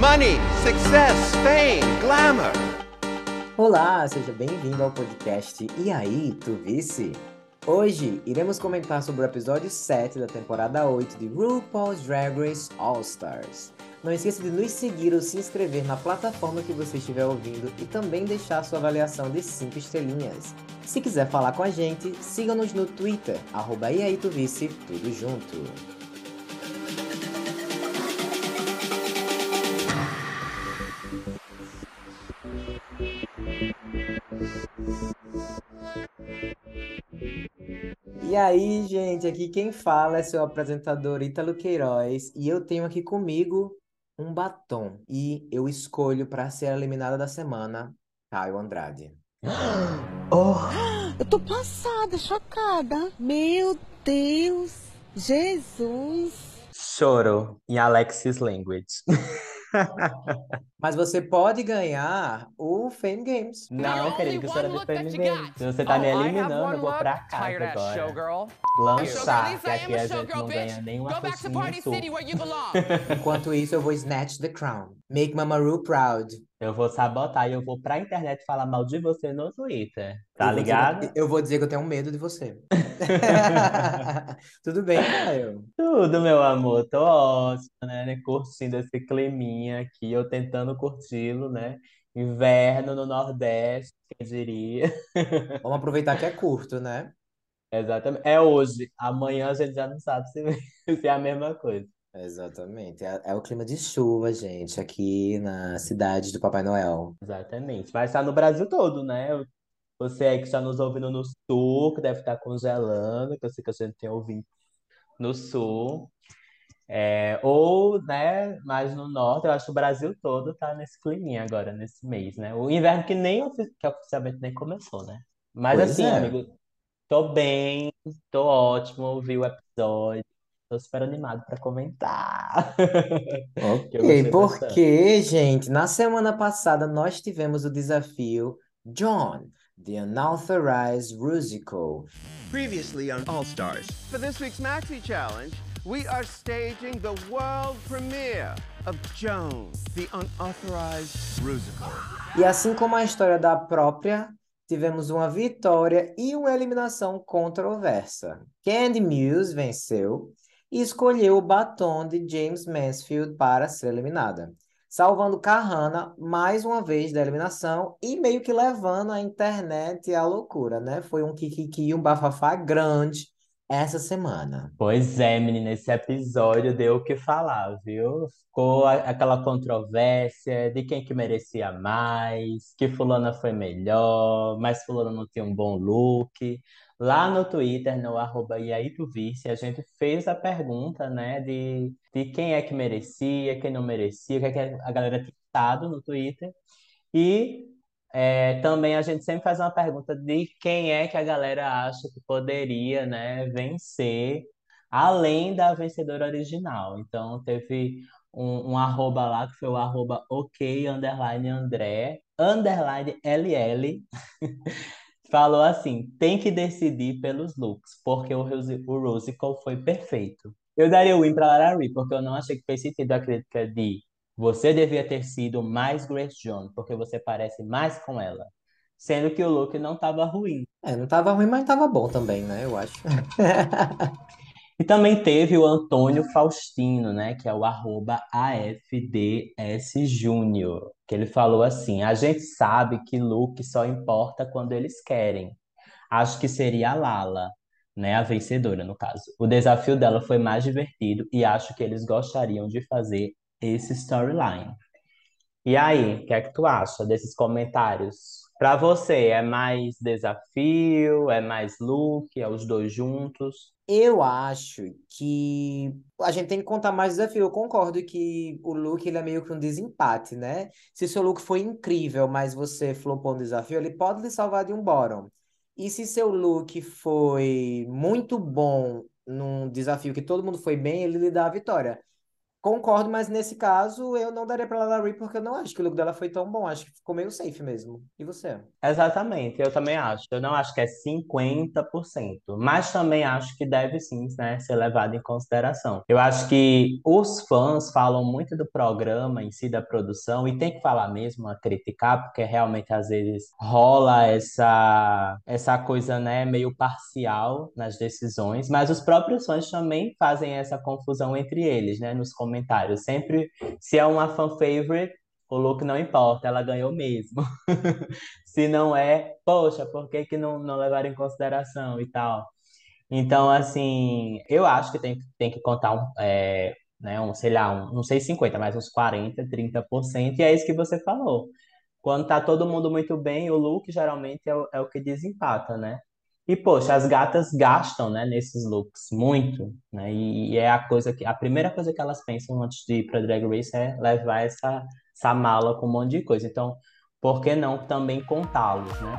Money, success, fame, glamour. Olá, seja bem-vindo ao podcast E aí, tu vice? Hoje iremos comentar sobre o episódio 7 da temporada 8 de RuPaul's Drag Race All Stars. Não esqueça de nos seguir ou se inscrever na plataforma que você estiver ouvindo e também deixar sua avaliação de 5 estrelinhas. Se quiser falar com a gente, siga-nos no Twitter, arroba e aí tu vice, tudo junto. Aí, gente, aqui quem fala é seu apresentador Ítalo Queiroz e eu tenho aqui comigo um batom e eu escolho para ser eliminada da semana Caio Andrade. Oh. Eu tô passada, chocada. Meu Deus, Jesus. Choro em Alexis Language. Mas você pode ganhar o Fame Games. Não, querido, que isso era do Fame Games. Se você tá me oh, eliminando, eu vou pra casa agora. Lançar, que aqui a gente não ganha nenhuma coisinha Enquanto isso, eu vou snatch the crown. Make Mamaru proud. Eu vou sabotar e eu vou pra internet falar mal de você no Twitter. Tá eu ligado? Dizer, eu vou dizer que eu tenho medo de você. Tudo bem, Caio? Tudo, meu amor. Tô ótimo, né? Curtindo esse climinha aqui, eu tentando curti-lo, né? Inverno no Nordeste, quem diria? Vamos aproveitar que é curto, né? Exatamente. É hoje. Amanhã a gente já não sabe se, se é a mesma coisa. Exatamente. É, é o clima de chuva, gente, aqui na cidade do Papai Noel. Exatamente. Vai estar no Brasil todo, né? Você aí que está nos ouvindo no sul, que deve estar congelando, que eu sei que a gente tem ouvido no sul. É, ou, né, mais no norte, eu acho que o Brasil todo tá nesse climinha agora, nesse mês, né? O inverno que nem que oficialmente nem começou, né? Mas Pois assim, é. amigo, tô bem, tô ótimo, ouvi o episódio. Tô super animado para comentar. que Ok, porque, gente, na semana passada nós tivemos o desafio John, the Unauthorized Rusical. Previously on All Stars. For this week's Maxi Challenge, we are staging the world premiere of Joan, the Unauthorized Rusical. E assim como a história da própria, tivemos uma vitória e uma eliminação controversa. Candy Muse venceu e escolheu o batom de James Mansfield para ser eliminada, salvando Kahana mais uma vez da eliminação e meio que levando a internet à loucura, né? Foi um kikiki, um bafafá grande essa semana. Pois é, menina, esse episódio deu o que falar, viu? Ficou aquela controvérsia de quem que merecia mais, que fulana foi melhor, mas fulana não tinha um bom look. Lá no Twitter, no arroba a gente fez a pergunta, né, de, de quem é que merecia, quem não merecia, o que, é que a galera tinha no Twitter. E é, também a gente sempre faz uma pergunta de quem é que a galera acha que poderia, né, vencer, além da vencedora original. Então, teve um, um arroba lá, que foi o arroba ok, underline André, underline LL, falou assim: tem que decidir pelos looks, porque o, o Rusical foi perfeito. Eu daria o win pra Lara Ree, porque eu não achei que fez sentido a crítica de você devia ter sido mais Grace Jones, porque você parece mais com ela. Sendo que o look não estava ruim. É, não estava ruim, mas estava bom também, né? Eu acho. E também teve o Antônio Faustino, né, que é o arroba AFDSJúnior, que ele falou assim, a gente sabe que look só importa quando eles querem. Acho que seria a Lala, né, a vencedora no caso. O desafio dela foi mais divertido e acho que eles gostariam de fazer esse storyline. E aí, o que é que tu acha desses comentários? Para você, é mais desafio, é mais look, é os dois juntos? Eu acho que a gente tem que contar mais desafio. Eu concordo que o look ele é meio que um desempate, né? Se seu look foi incrível, mas você flopou um desafio, ele pode lhe salvar de um bottom. E se seu look foi muito bom num desafio que todo mundo foi bem, ele lhe dá a vitória. Concordo, mas nesse caso eu não daria pra Lara Ree porque eu não acho que o look dela foi tão bom. Acho que ficou meio safe mesmo. E você? Exatamente, eu também acho. Eu não acho que é 50%, mas também acho que deve sim, né, ser levado em consideração. Eu acho que os fãs falam muito do programa em si, da produção, e tem que falar mesmo, a criticar, porque realmente às vezes rola essa, essa coisa, né, meio parcial nas decisões, mas os próprios fãs também fazem essa confusão entre eles, né, nos comentários. Sempre, se é uma fan favorite, o look não importa, ela ganhou mesmo. Se não é, poxa, por que que não, não levaram em consideração e tal? Então, assim, eu acho que tem, tem que contar um, é, né, um, sei lá, um, não sei 50, mas uns 40, 30%, e é isso que você falou. Quando tá todo mundo muito bem, o look geralmente é o, é o que desempata, né? E, poxa, as gatas gastam, né, nesses looks, muito, né? E, e é a coisa que, a primeira coisa que elas pensam antes de ir pra Drag Race é levar essa, essa mala com um monte de coisa. Então, por que não também contá-los, né?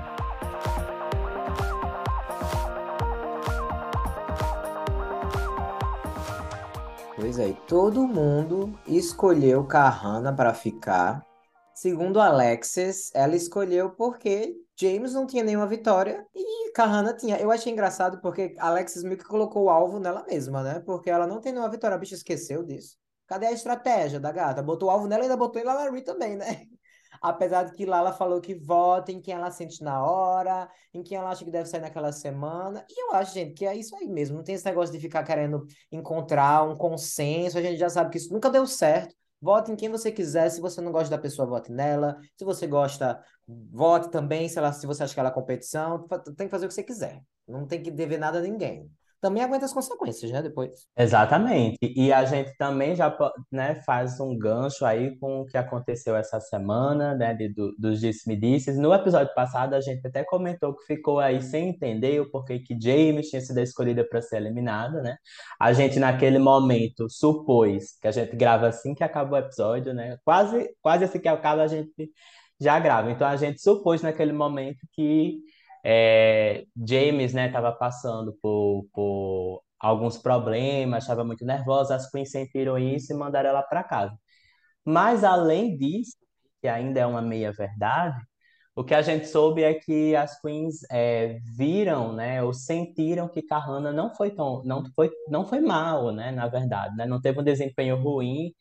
Pois é, todo mundo escolheu Kahana para ficar. Segundo Alexis, ela escolheu porque James não tinha nenhuma vitória e Kahana tinha. Eu achei engraçado porque Alexis meio que colocou o alvo nela mesma, né? Porque ela não tem nenhuma vitória, a bicha esqueceu disso. Cadê a estratégia da gata? Botou o alvo nela e ainda botou em Lalari também, né? Apesar de que Lala falou que vota em quem ela sente na hora, em quem ela acha que deve sair naquela semana. E eu acho, gente, que é isso aí mesmo. Não tem esse negócio de ficar querendo encontrar um consenso. A gente já sabe que isso nunca deu certo. Vote em quem você quiser. Se você não gosta da pessoa, vote nela. Se você gosta, vote também. Se, se você acha que ela é competição, tem que fazer o que você quiser. Não tem que dever nada a ninguém também aguenta as consequências, né, depois. Exatamente. E a gente também já né, faz um gancho aí com o que aconteceu essa semana, né, de, do, dos disse-me-disses. No episódio passado, a gente até comentou que ficou aí sem entender o porquê que James tinha sido escolhida para ser eliminada, né? A gente, naquele momento, supôs que a gente grava assim que acaba o episódio, né? Quase, quase assim que acaba, a gente já grava. Então, a gente supôs naquele momento que é, James, né, estava passando por, por alguns problemas, estava muito nervosa, as queens sentiram isso e mandaram ela para casa. Mas além disso, que ainda é uma meia verdade, o que a gente soube é que as queens é, viram, né, ou sentiram que Kahana não foi tão, não foi, não foi mal, né, na verdade, né, não teve um desempenho ruim,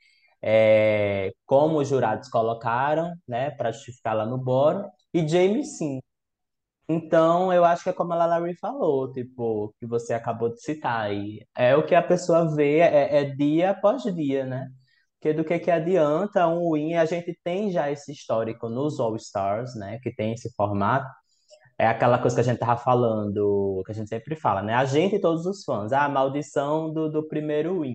é, como os jurados colocaram, né, para justificar lá no boro, e James sim. Então, eu acho que é como a Lalari falou, tipo, que você acabou de citar. E é o que a pessoa vê, é, é dia após dia, né? Porque do que que adianta um win? A gente tem já esse histórico nos All Stars, né? Que tem esse formato. É aquela coisa que a gente tava falando, que a gente sempre fala, né? A gente e todos os fãs. Ah, a maldição do, do primeiro win.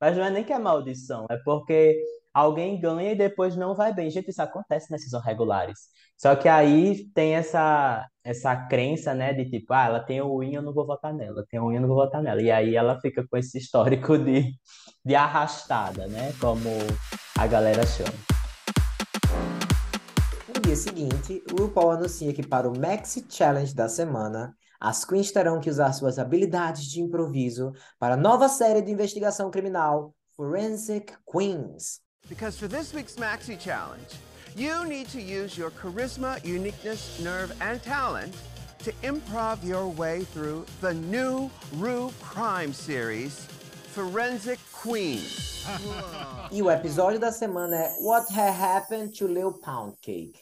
Mas não é nem que é maldição, é porque alguém ganha e depois não vai bem. Gente, isso acontece nas seasons regulares. Só que aí tem essa, essa crença, né, de tipo, ah, ela tem o win, eu não vou votar nela, tem o win, eu não vou votar nela. E aí ela fica com esse histórico de, de arrastada, né, como a galera chama. No dia seguinte, o RuPaul anuncia que para o Maxi Challenge da semana, as queens terão que usar suas habilidades de improviso para a nova série de investigação criminal Forensic Queens. Because for this week's Maxi Challenge, you need to use your charisma, uniqueness, nerve, and talent to improv your way through the new Rue Crime series, Forensic Queens. e o episódio da semana é What Had Happened to Lil Pound Cake.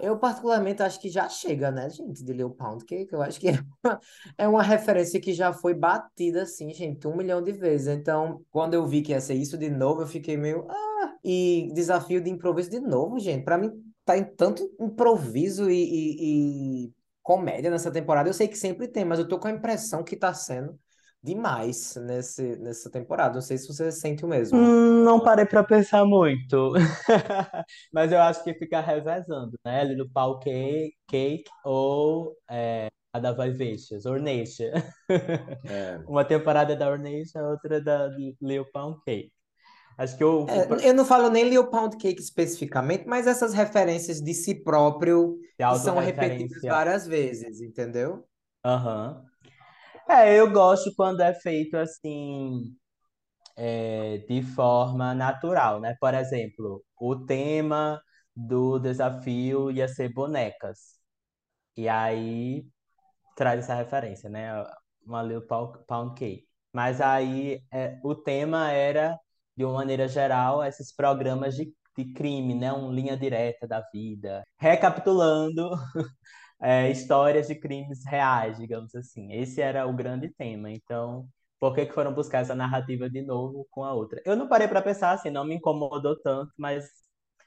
Eu, particularmente, acho que já chega, né, gente, de Lil Pound Cake. Eu acho que é uma, é uma referência que já foi batida, assim, gente, um milhão de vezes. Então, quando eu vi que ia ser isso de novo, eu fiquei meio. Ah! E desafio de improviso de novo, gente. Pra mim, tá em tanto improviso e, e, e comédia nessa temporada. Eu sei que sempre tem, mas eu tô com a impressão que tá sendo demais nesse, nessa temporada. Não sei se você sente o mesmo. Hum, não parei para pensar muito, mas eu acho que fica revezando, né? Ali no pau cake, cake ou é, a da Vivacious, Ornation. É. Uma temporada da Ornation, outra da Lil Pound Cake. Acho que eu... É, eu não falo nem Lil Pound Cake especificamente, mas essas referências de si próprio que são repetidas várias vezes, entendeu? Aham. Uhum. É, eu gosto quando é feito assim, é, de forma natural, né? Por exemplo, o tema do desafio ia ser bonecas. E aí traz essa referência, né? Uma Little Pound Cake. Mas aí é, o tema era, de uma maneira geral, esses programas de, de crime, né? Um linha direta da vida. Recapitulando, é, histórias de crimes reais, digamos assim. Esse era o grande tema. Então, por que que foram buscar essa narrativa de novo com a outra? Eu não parei para pensar assim, não me incomodou tanto, mas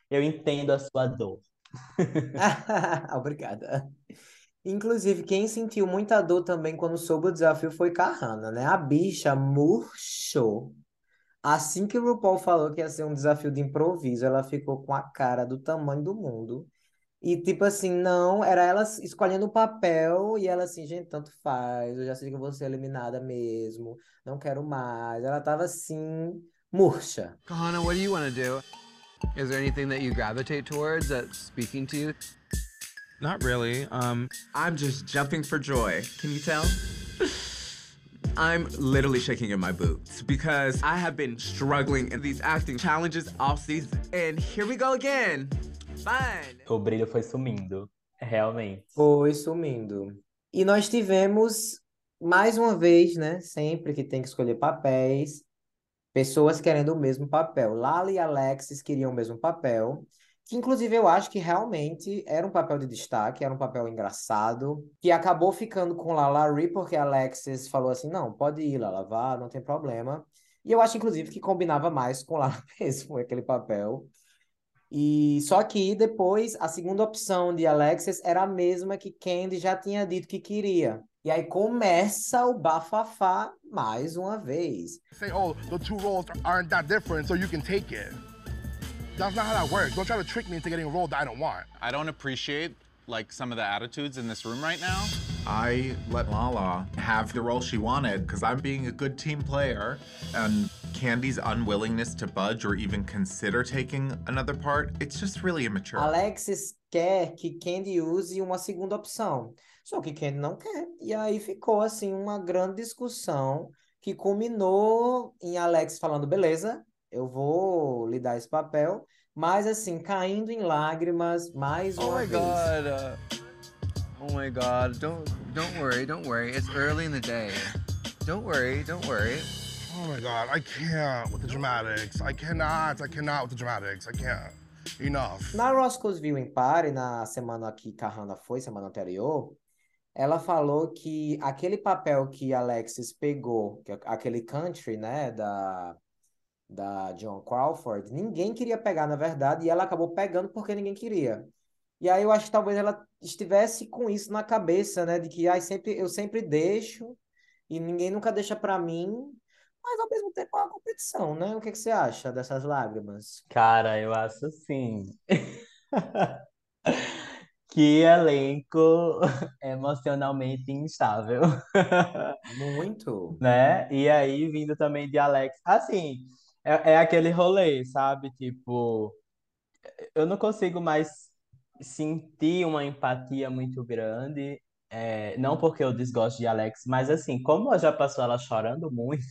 eu entendo a sua dor. Obrigada. Inclusive, quem sentiu muita dor também quando soube o desafio foi Kahana, né? A bicha murchou. Assim que o RuPaul falou que ia ser um desafio de improviso, ela ficou com a cara do tamanho do mundo. E tipo assim, não, era ela escolhendo o papel e ela assim, gente, tanto faz, eu já sei que eu vou ser eliminada mesmo, não quero mais. Ela tava assim, murcha. Kahana, what do you want to do? Is there anything that you gravitate towards that's speaking to you? Not really. Um, I'm just jumping for joy. Can you tell? I'm literally shaking in my boots because I have been struggling in these acting challenges all season. And here we go again. Fun. O brilho foi sumindo, realmente. Foi sumindo. E nós tivemos, mais uma vez, né? Sempre que tem que escolher papéis, pessoas querendo o mesmo papel. Lala e Alexis queriam o mesmo papel que inclusive eu acho que realmente era um papel de destaque, era um papel engraçado, que acabou ficando com Lala Ri, porque Alexis falou assim, não, pode ir, Lala, vá, não tem problema. E eu acho, inclusive, que combinava mais com Lala mesmo, aquele papel. E só que depois, a segunda opção de Alexis era a mesma que Candy já tinha dito que queria. E aí começa o bafafá mais uma vez. Say, oh, the two roles aren't that different, so you can take it. That's not how that works. Don't try to trick me into getting a role that I don't want. I don't appreciate like some of the attitudes in this room right now. I let Lala have the role she wanted because I'm being a good team player. And Candy's unwillingness to budge or even consider taking another part, it's just really immature. Alexis quer que Candy use uma segunda opção. Só que Candy não quer. E aí ficou assim uma grande discussão que culminou em Alex falando: beleza, eu vou lhe dar esse papel, mas assim, caindo em lágrimas mais uma oh my vez. God. Uh, oh my God. Don't, don't worry, don't worry. It's early in the day. Don't worry, don't worry. Oh my God, I can't with the dramatics. I cannot, I cannot with the dramatics. I can't. Enough. Na Roscoe's Viewing Party, na semana que Kahana foi, semana anterior, ela falou que aquele papel que Alexis pegou, que é aquele country, né, da da John Crawford, ninguém queria pegar, na verdade, e ela acabou pegando porque ninguém queria. E aí eu acho que talvez ela estivesse com isso na cabeça, né? De que ai, sempre, eu sempre deixo e ninguém nunca deixa para mim, mas ao mesmo tempo é uma competição, né? O que, que você acha dessas lágrimas? Cara, eu acho assim. Que elenco emocionalmente instável. Muito. Né? E aí, vindo também de Alex. Assim, é, é aquele rolê, sabe? Tipo, eu não consigo mais sentir uma empatia muito grande. É, não porque eu desgosto de Alex, mas assim, como já passou ela chorando muito,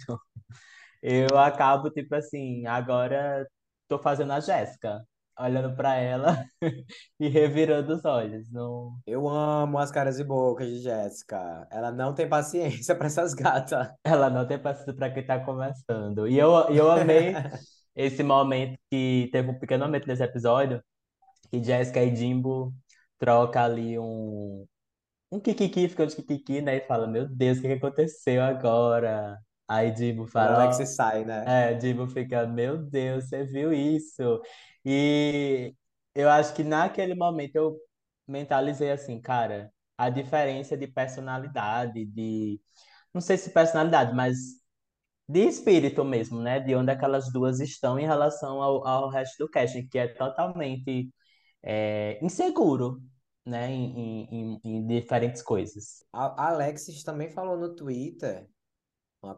eu acabo, tipo assim, agora tô fazendo a Jéssica, olhando pra ela e revirando os olhos. Não... Eu amo as caras e bocas de Jéssica. Ela não tem paciência para essas gatas. Ela não tem paciência para quem tá começando. E eu, eu amei esse momento que teve um pequeno momento nesse episódio que Jéssica e Jimbo troca ali um um kikiki, fica de kikiki, né? E fala, meu Deus, o que que aconteceu agora? Aí Jimbo fala, Alex ó, sai, né? é, Jimbo fica, meu Deus, você viu isso? E eu acho que naquele momento eu mentalizei assim, cara, a diferença de personalidade, de, não sei se personalidade, mas de espírito mesmo, né? De onde aquelas duas estão em relação ao, ao resto do casting, que é totalmente é, inseguro, né? Em, em, em diferentes coisas. A Alexis também falou no Twitter,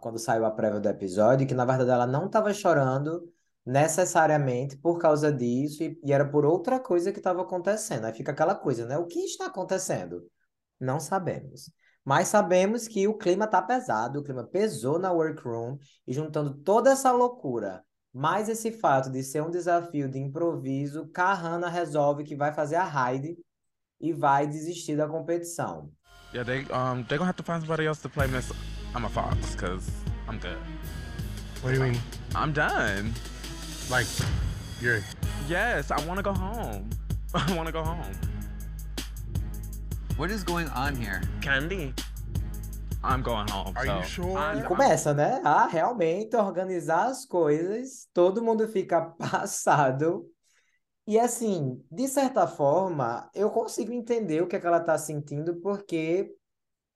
quando saiu a prévia do episódio, que na verdade ela não estava chorando necessariamente por causa disso e, e era por outra coisa que estava acontecendo. Aí fica aquela coisa, né? O que está acontecendo? Não sabemos. Mas sabemos que o clima tá pesado, o clima pesou na workroom e juntando toda essa loucura, mais esse fato de ser um desafio de improviso, Kahana resolve que vai fazer a raid e vai desistir da competição. Yeah, they um they gonna have to find somebody else to play Miss I'm a Fox, cause I'm good. What do you mean? I'm done. Like, you're. Yes, I wanna go home. I wanna go home. What is going on here? Candy. I'm going home. Are so you sure? I'm- E começa, né? A realmente organizar as coisas, todo mundo fica passado. E assim, de certa forma, eu consigo entender o que é que ela tá sentindo, porque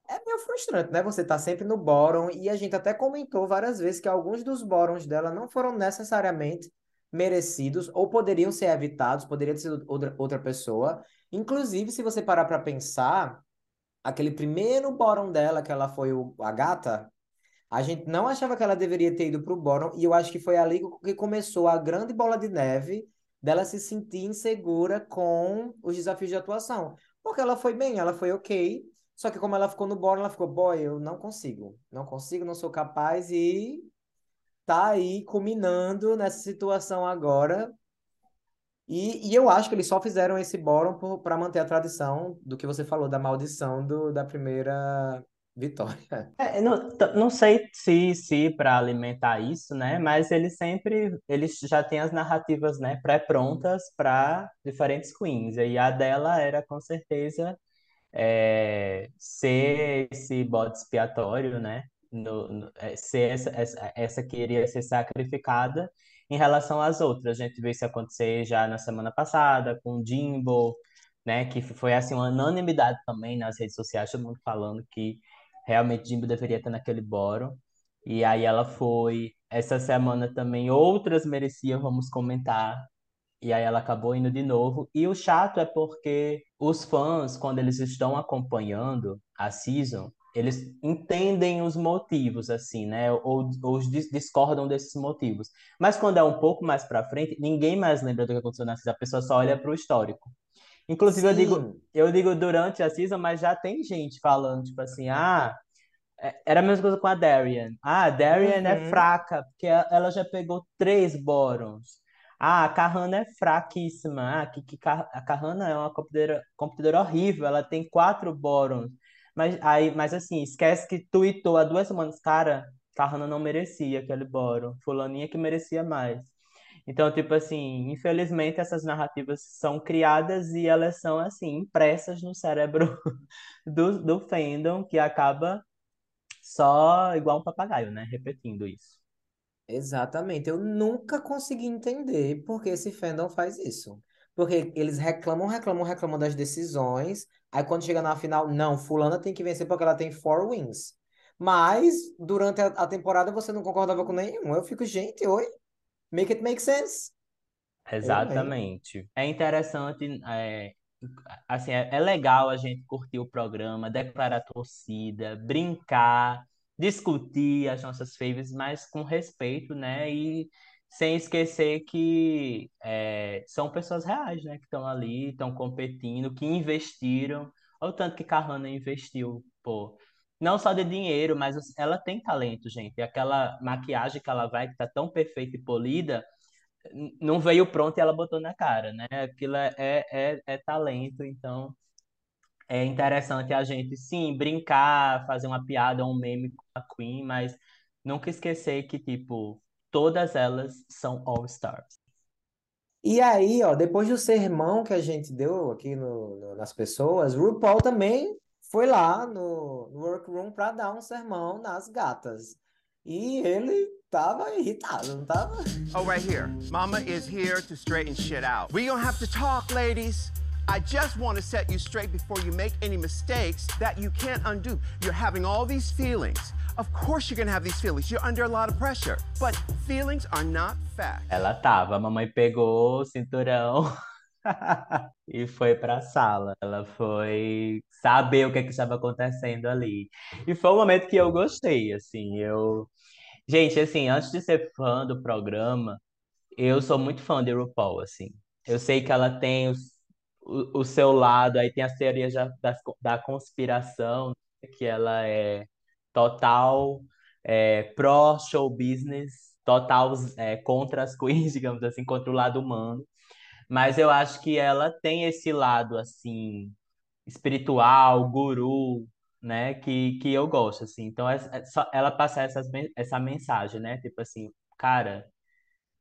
é meio frustrante, né? Você tá sempre no bottom, e a gente até comentou várias vezes que alguns dos bottoms dela não foram necessariamente merecidos, ou poderiam ser evitados, poderia ter sido outra, outra pessoa. Inclusive, se você parar para pensar, aquele primeiro bottom dela, que ela foi o, a gata, a gente não achava que ela deveria ter ido pro bottom, e eu acho que foi ali que começou a grande bola de neve dela se sentir insegura com os desafios de atuação. Porque ela foi bem, ela foi ok, só que como ela ficou no bottom, ela ficou, boy, eu não consigo, não consigo, não sou capaz, e tá aí culminando nessa situação agora. E, e eu acho que eles só fizeram esse bottom para manter a tradição do que você falou, da maldição do, da primeira vitória. É, não, não sei se, se para alimentar isso, né? Mas eles sempre, eles já têm as narrativas, né, pré-prontas para diferentes queens. E a dela era com certeza é, ser esse bode expiatório, né? No, no- é, ser essa, essa, essa que iria ser sacrificada em relação às outras. A gente viu isso acontecer já na semana passada com o Jimbo, né? Que foi assim uma unanimidade também nas redes sociais, todo mundo falando que realmente Jimbo deveria estar naquele bórum. E aí ela foi. Essa semana também outras mereciam, vamos comentar. E aí ela acabou indo de novo. E o chato é porque os fãs, quando eles estão acompanhando a season, eles entendem os motivos, assim, né? Ou, ou dis- discordam desses motivos. Mas quando é um pouco mais pra frente, ninguém mais lembra do que aconteceu na season. A pessoa só olha pro histórico. Inclusive, eu digo, Sim. eu digo durante a season, mas já tem gente falando, tipo assim, ah, é- era a mesma coisa com a Darian. Ah, a Darian é Uhum. fraca, porque ela já pegou três bórons. Ah, a Kahana é fraquíssima. Ah, que, que a Kahana é uma competidora, competidora horrível, ela tem quatro bórons. Mas, aí, mas assim, esquece que tweetou há duas semanas, cara, Kahana não merecia aquele bóron. Fulaninha que merecia mais. Então, tipo assim, infelizmente essas narrativas são criadas e elas são, assim, impressas no cérebro do, do fandom, que acaba só igual um papagaio, né? Repetindo isso. Exatamente. Eu nunca consegui entender por que esse fandom faz isso. Porque eles reclamam, reclamam, reclamam das decisões. Aí quando chega na final, não, fulana tem que vencer porque ela tem four wins. Mas durante a, a temporada você não concordava com nenhum. Eu fico, gente, oi, make it make sense. Exatamente. É interessante, é, assim, é, é legal a gente curtir o programa, declarar a torcida, brincar, discutir as nossas favorites, mas com respeito, né? E sem esquecer que é, são pessoas reais, né? Que estão ali, estão competindo, que investiram. Olha o tanto que Kahana investiu, pô. Não só de dinheiro, mas os- ela tem talento, gente. Aquela maquiagem que ela vai, que tá tão perfeita e polida, não veio pronto e ela botou na cara, né? Aquilo é, é, é, é talento, então é interessante a gente, sim, brincar, fazer uma piada, um meme com a Queen, mas nunca esquecer que, tipo, todas elas são all-stars. E aí, ó, depois do sermão que a gente deu aqui no, no- nas pessoas, RuPaul também foi lá no, no workroom para dar um sermão nas gatas. E ele tava irritado, não tava? Oh, right here. Mama is here to straighten shit out. We don't have to talk, ladies. I just want to set you straight before you make any mistakes that you can't undo. You're having all these feelings. Of course, you're to have these feelings. You're under a lot of pressure. But feelings are not facts. Ela tava, a mamãe pegou o cinturão e foi pra sala. Ela foi saber o que é que estava acontecendo ali. E foi um momento que eu gostei, assim, eu... Gente, assim, antes de ser fã do programa, eu sou muito fã de RuPaul, assim. Eu sei que ela tem os- o, seu lado, aí tem as teorias da, da conspiração, que ela é total é, pró show business, total é, contra as queens, digamos assim, contra o lado humano. Mas eu acho que ela tem esse lado assim espiritual, guru, né, que, que eu gosto assim. Então é, é só ela passar essas, essa mensagem, né? Tipo assim, cara,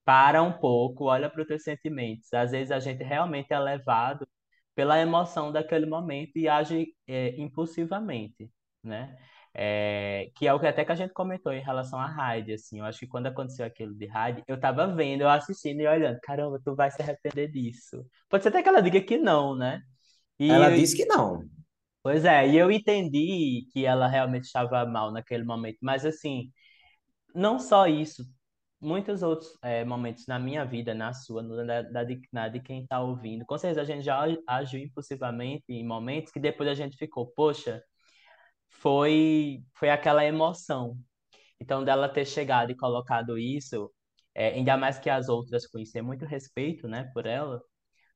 para um pouco, olha para os teus sentimentos. Às vezes a gente realmente é levado pela emoção daquele momento e age é, impulsivamente, né? É, que é o que até que a gente comentou em relação a Hyde, assim, eu acho que quando aconteceu aquilo de Hyde, eu tava vendo, eu assistindo e olhando, caramba, tu vai se arrepender disso. Pode ser até que ela diga que não, né? E Ela eu- disse que não. Pois é, e eu entendi que ela realmente estava mal naquele momento, mas assim, não só isso, muitos outros é, momentos na minha vida, na sua, da, da, de, na de quem está ouvindo, com certeza a gente já agiu impulsivamente em momentos que depois a gente ficou, poxa, foi, foi aquela emoção. Então, dela ter chegado e colocado isso, é, ainda mais que as outras conheciam muito respeito, né, por ela,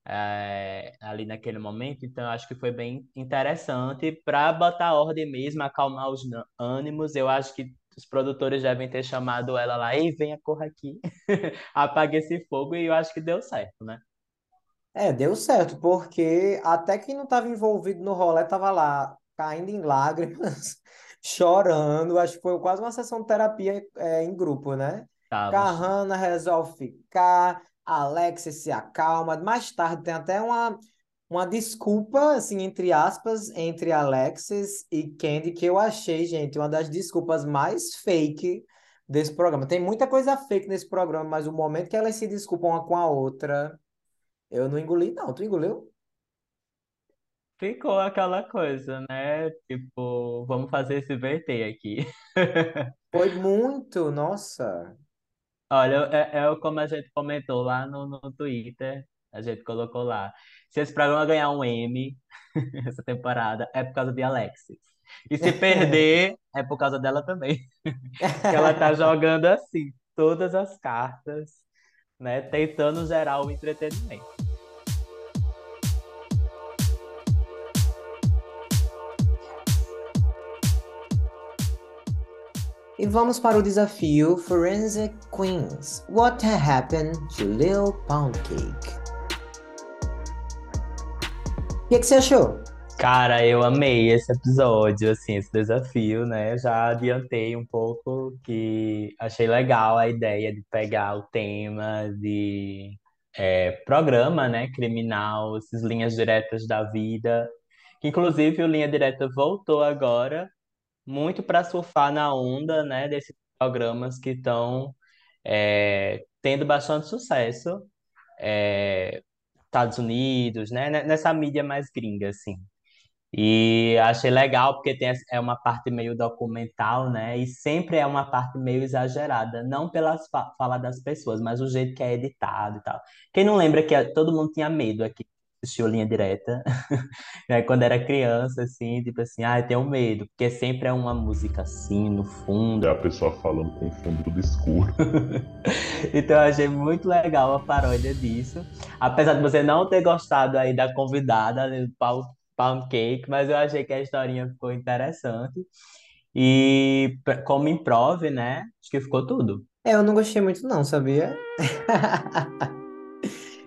é, ali naquele momento, então acho que foi bem interessante para botar ordem mesmo, acalmar os ânimos. Eu acho que os produtores devem ter chamado ela lá, ei, venha, corra aqui, apague esse fogo, e eu acho que deu certo, né? É, deu certo, porque até quem não estava envolvido no rolê estava lá, caindo em lágrimas, chorando. Acho que foi quase uma sessão de terapia é, em grupo, né? Tava. Kahana resolve ficar, Alex se acalma. Mais tarde tem até uma, uma desculpa, assim, entre aspas, entre Alexis e Candy, que eu achei, gente, uma das desculpas mais fake desse programa. Tem muita coisa fake nesse programa, mas o momento que elas se desculpam uma com a outra. Eu não engoli, não. Tu engoliu? Ficou aquela coisa, né? Tipo, vamos fazer esse VT aqui. Foi muito, nossa. Olha, é, é como a gente comentou lá no, no Twitter, a gente colocou lá. Se esse programa ganhar um M essa temporada, é por causa de Alexis. E se perder, é por causa dela também. Ela tá jogando assim, todas as cartas, né? Tentando gerar o entretenimento. E vamos para o desafio Forensic Queens. What happened to Lil Pound Cake? Que, que você achou? Cara, eu amei esse episódio, assim, esse desafio, né? Já adiantei um pouco que achei legal a ideia de pegar o tema de é, programa, né? Criminal, essas linhas diretas da vida. Inclusive, o Linha Direta voltou agora, muito para surfar na onda, né? Desses programas que estão é, tendo bastante sucesso. É, Estados Unidos, né? Nessa mídia mais gringa, assim. E achei legal porque tem, é uma parte meio documental, né? E sempre é uma parte meio exagerada, não pelas fa fala das pessoas, mas o jeito que é editado e tal. Quem não lembra que todo mundo tinha medo aqui, assistiu Linha Direta, né? Quando era criança, assim, tipo assim, ah, eu tenho medo, porque sempre é uma música assim, no fundo. É a pessoa falando com o fundo tudo escuro. Então eu achei muito legal a paródia disso. Apesar de você não ter gostado aí da convidada, né, do Pound Pound Cake, mas eu achei que a historinha ficou interessante. E como improv, né? Acho que ficou tudo. É, eu não gostei muito não, sabia?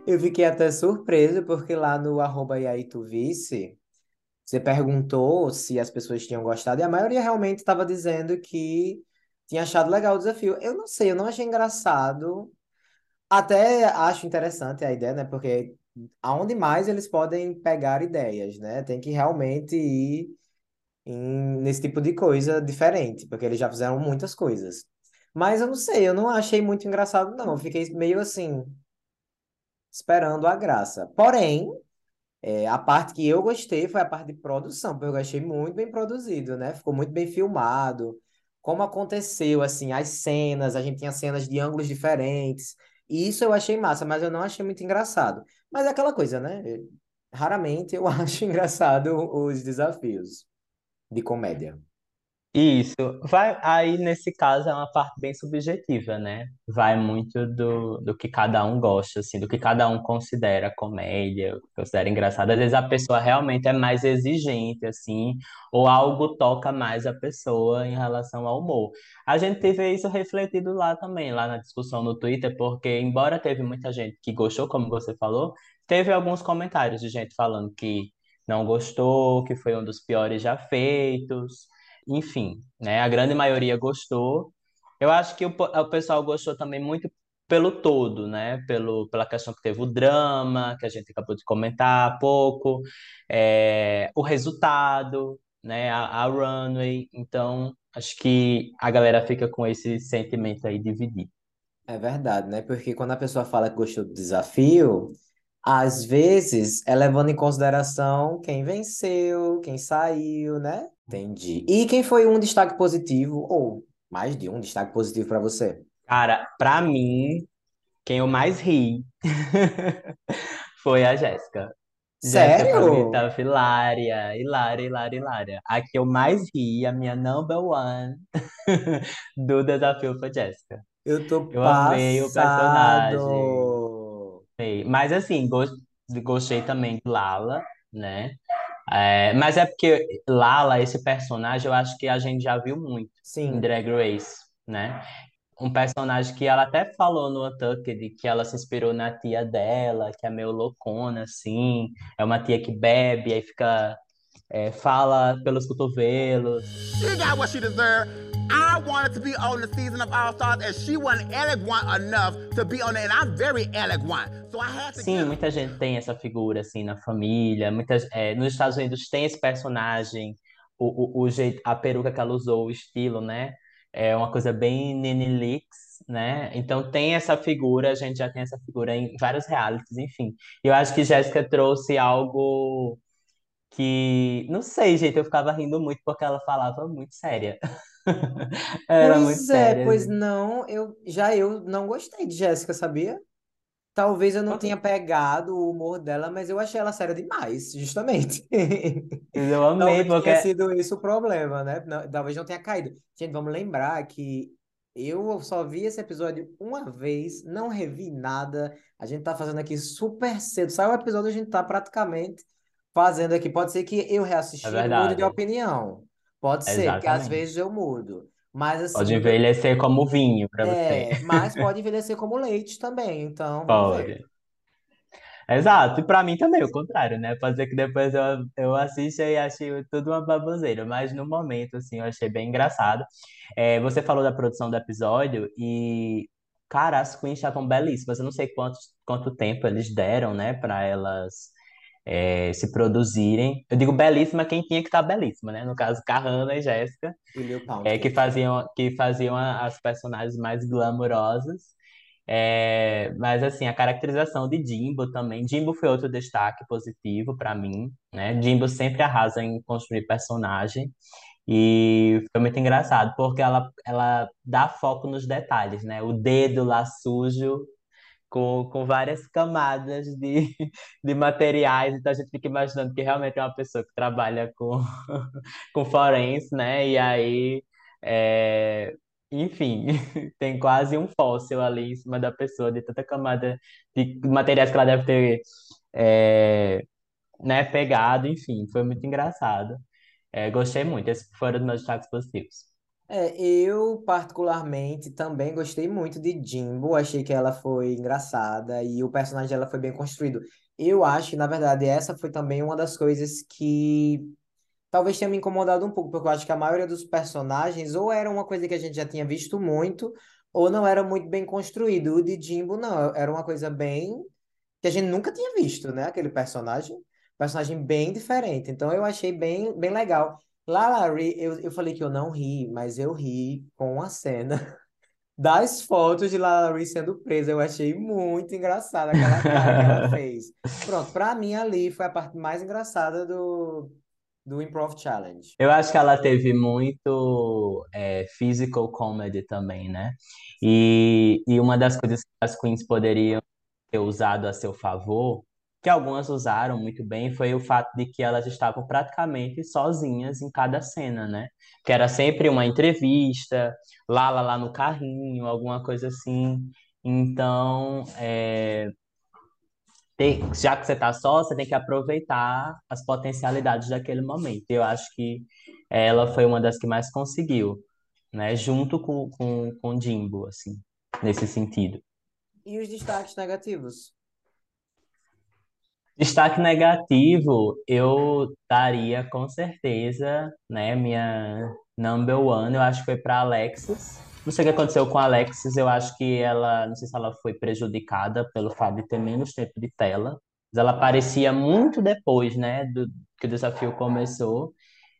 Eu fiquei até surpreso porque lá no arroba e você perguntou se as pessoas tinham gostado e a maioria realmente estava dizendo que tinha achado legal o desafio. Eu não sei, eu não achei engraçado. Até acho interessante a ideia, né? Porque aonde mais eles podem pegar ideias, né? Tem que realmente ir em- nesse tipo de coisa diferente, porque eles já fizeram muitas coisas. Mas eu não sei, eu não achei muito engraçado, não. Eu fiquei meio assim, esperando a graça. Porém, é, a parte que eu gostei foi a parte de produção, porque eu achei muito bem produzido, né? Ficou muito bem filmado. Como aconteceu, assim, as cenas, a gente tinha cenas de ângulos diferentes. E isso eu achei massa, mas eu não achei muito engraçado. Mas é aquela coisa, né? Raramente eu acho engraçado os desafios de comédia. Isso, vai, aí nesse caso é uma parte bem subjetiva, né? Vai muito do, do que cada um gosta, assim, do que cada um considera comédia, considera engraçado. Às vezes a pessoa realmente é mais exigente, assim, ou algo toca mais a pessoa em relação ao humor. A gente teve isso refletido lá também, lá na discussão no Twitter, porque embora teve muita gente que gostou, como você falou, teve alguns comentários de gente falando que não gostou, que foi um dos piores já feitos. Enfim, né? A grande maioria gostou. Eu acho que o, o pessoal gostou também muito pelo todo, né? Pelo, pela questão que teve o drama, que a gente acabou de comentar há pouco, é, o resultado, né? A, a runway. Então, acho que a galera fica com esse sentimento aí dividido. É verdade, né? Porque quando a pessoa fala que gostou do desafio, às vezes é levando em consideração quem venceu, quem saiu, né? Entendi. E quem foi um destaque positivo, ou mais de um destaque positivo para você? Cara, pra mim, quem eu mais ri foi a Jéssica. Jéssica, mim, Sério? tava hilária, hilária, hilária, hilária. A que eu mais ri, a minha number one do desafio foi Jéssica. Eu tô Eu amei o personagem. passado. amei. Mas assim, gos- gostei também de Lala, né? É, mas é porque Lala, esse personagem, eu acho que a gente já viu muito em Sim. Drag Race, né? Um personagem que ela até falou no Untucked que ela se inspirou na tia dela, que é meio loucona, assim. É uma tia que bebe, aí fica, é, fala pelos cotovelos. She got what she deserved. I wanted to be on the season of All Stars, and she wasn't elegant enough to be on it, and I'm very elegant. So I had to Sim, muita gente tem essa figura, assim, na família. Muitas, é, nos Estados Unidos tem esse personagem, o, o, o jeito, a peruca que ela usou, o estilo, né? É uma coisa bem Leakes, né? Então tem essa figura, a gente já tem essa figura em vários realities, enfim. Eu acho que Jéssica trouxe algo que, não sei, gente, eu ficava rindo muito porque ela falava muito séria. Era muito Pois é, séria, pois assim. não, eu já eu não gostei de Jéssica, sabia? Talvez eu não tenha pegado o humor dela, mas eu achei ela séria demais, justamente. Eu amei Talvez tenha porque sido esse o problema, né? Não- talvez não tenha caído. Gente, vamos lembrar que eu só vi esse episódio uma vez, não revi nada. A gente tá fazendo aqui super cedo. Sai o episódio, a gente tá praticamente fazendo aqui. Pode ser que eu é reassistindo mude de opinião. Pode ser, porque às Exatamente. vezes eu mudo. Mas Pode assim, envelhecer como vinho pra você. é, mas pode envelhecer como leite também. Então. Pode. Exato, e pra mim também, o contrário, né? Pode ser que depois eu, eu assista e achei tudo uma baboseira, mas no momento, assim, eu achei bem engraçado. É, você falou da produção do episódio e, cara, as queens estavam belíssimas. Eu não sei quanto, quanto tempo eles deram, né, pra elas é, se produzirem. Eu digo belíssima quem tinha que estar belíssima, né? No caso, Kahana e Jéssica, é, que faziam, que faziam as personagens mais glamourosas. É, mas assim, a caracterização de Jimbo também. Jimbo foi outro destaque positivo para mim, né? Jimbo sempre arrasa em construir personagem e foi muito engraçado porque ela, ela dá foco nos detalhes, né? O dedo lá sujo com, com várias camadas de, de materiais, então a gente fica imaginando que realmente é uma pessoa que trabalha com, com forense, né? E aí, é, enfim, tem quase um fóssil ali em cima da pessoa, de tanta camada de materiais que ela deve ter, é, né, pegado, enfim, foi muito engraçado. É, gostei muito, esses foram os meus destaques positivos. É, eu particularmente também gostei muito de Jimbo, achei que ela foi engraçada e o personagem dela foi bem construído. Eu acho que, na verdade, essa foi também uma das coisas que talvez tenha me incomodado um pouco, porque eu acho que a maioria dos personagens ou era uma coisa que a gente já tinha visto muito, ou não era muito bem construído. O de Jimbo, não, era uma coisa bem que a gente nunca tinha visto, né? Aquele personagem, personagem bem diferente. Então eu achei bem, bem legal. Lalari, eu, eu falei que eu não ri, mas eu ri com a cena das fotos de Lalari sendo presa. Eu achei muito engraçada aquela cara que ela fez. Pronto, pra mim ali foi a parte mais engraçada do, do Improv Challenge. Eu acho que ela teve muito é, physical comedy também, né? E, e uma das coisas que as queens poderiam ter usado a seu favor que algumas usaram muito bem foi o fato de que elas estavam praticamente sozinhas em cada cena, né? Que era sempre uma entrevista, lá, lá, lá no carrinho, alguma coisa assim. Então, é, tem- já que você está só, você tem que aproveitar as potencialidades daquele momento. Eu acho que ela foi uma das que mais conseguiu, né? Junto com, com, com Jimbo, assim, nesse sentido. E os destaques negativos? Destaque negativo, eu daria com certeza, né? Minha number one, eu acho que foi para Alexis. Não sei o que aconteceu com a Alexis, eu acho que ela, não sei se ela foi prejudicada pelo fato de ter menos tempo de tela. Mas ela aparecia muito depois, né, do que o desafio começou.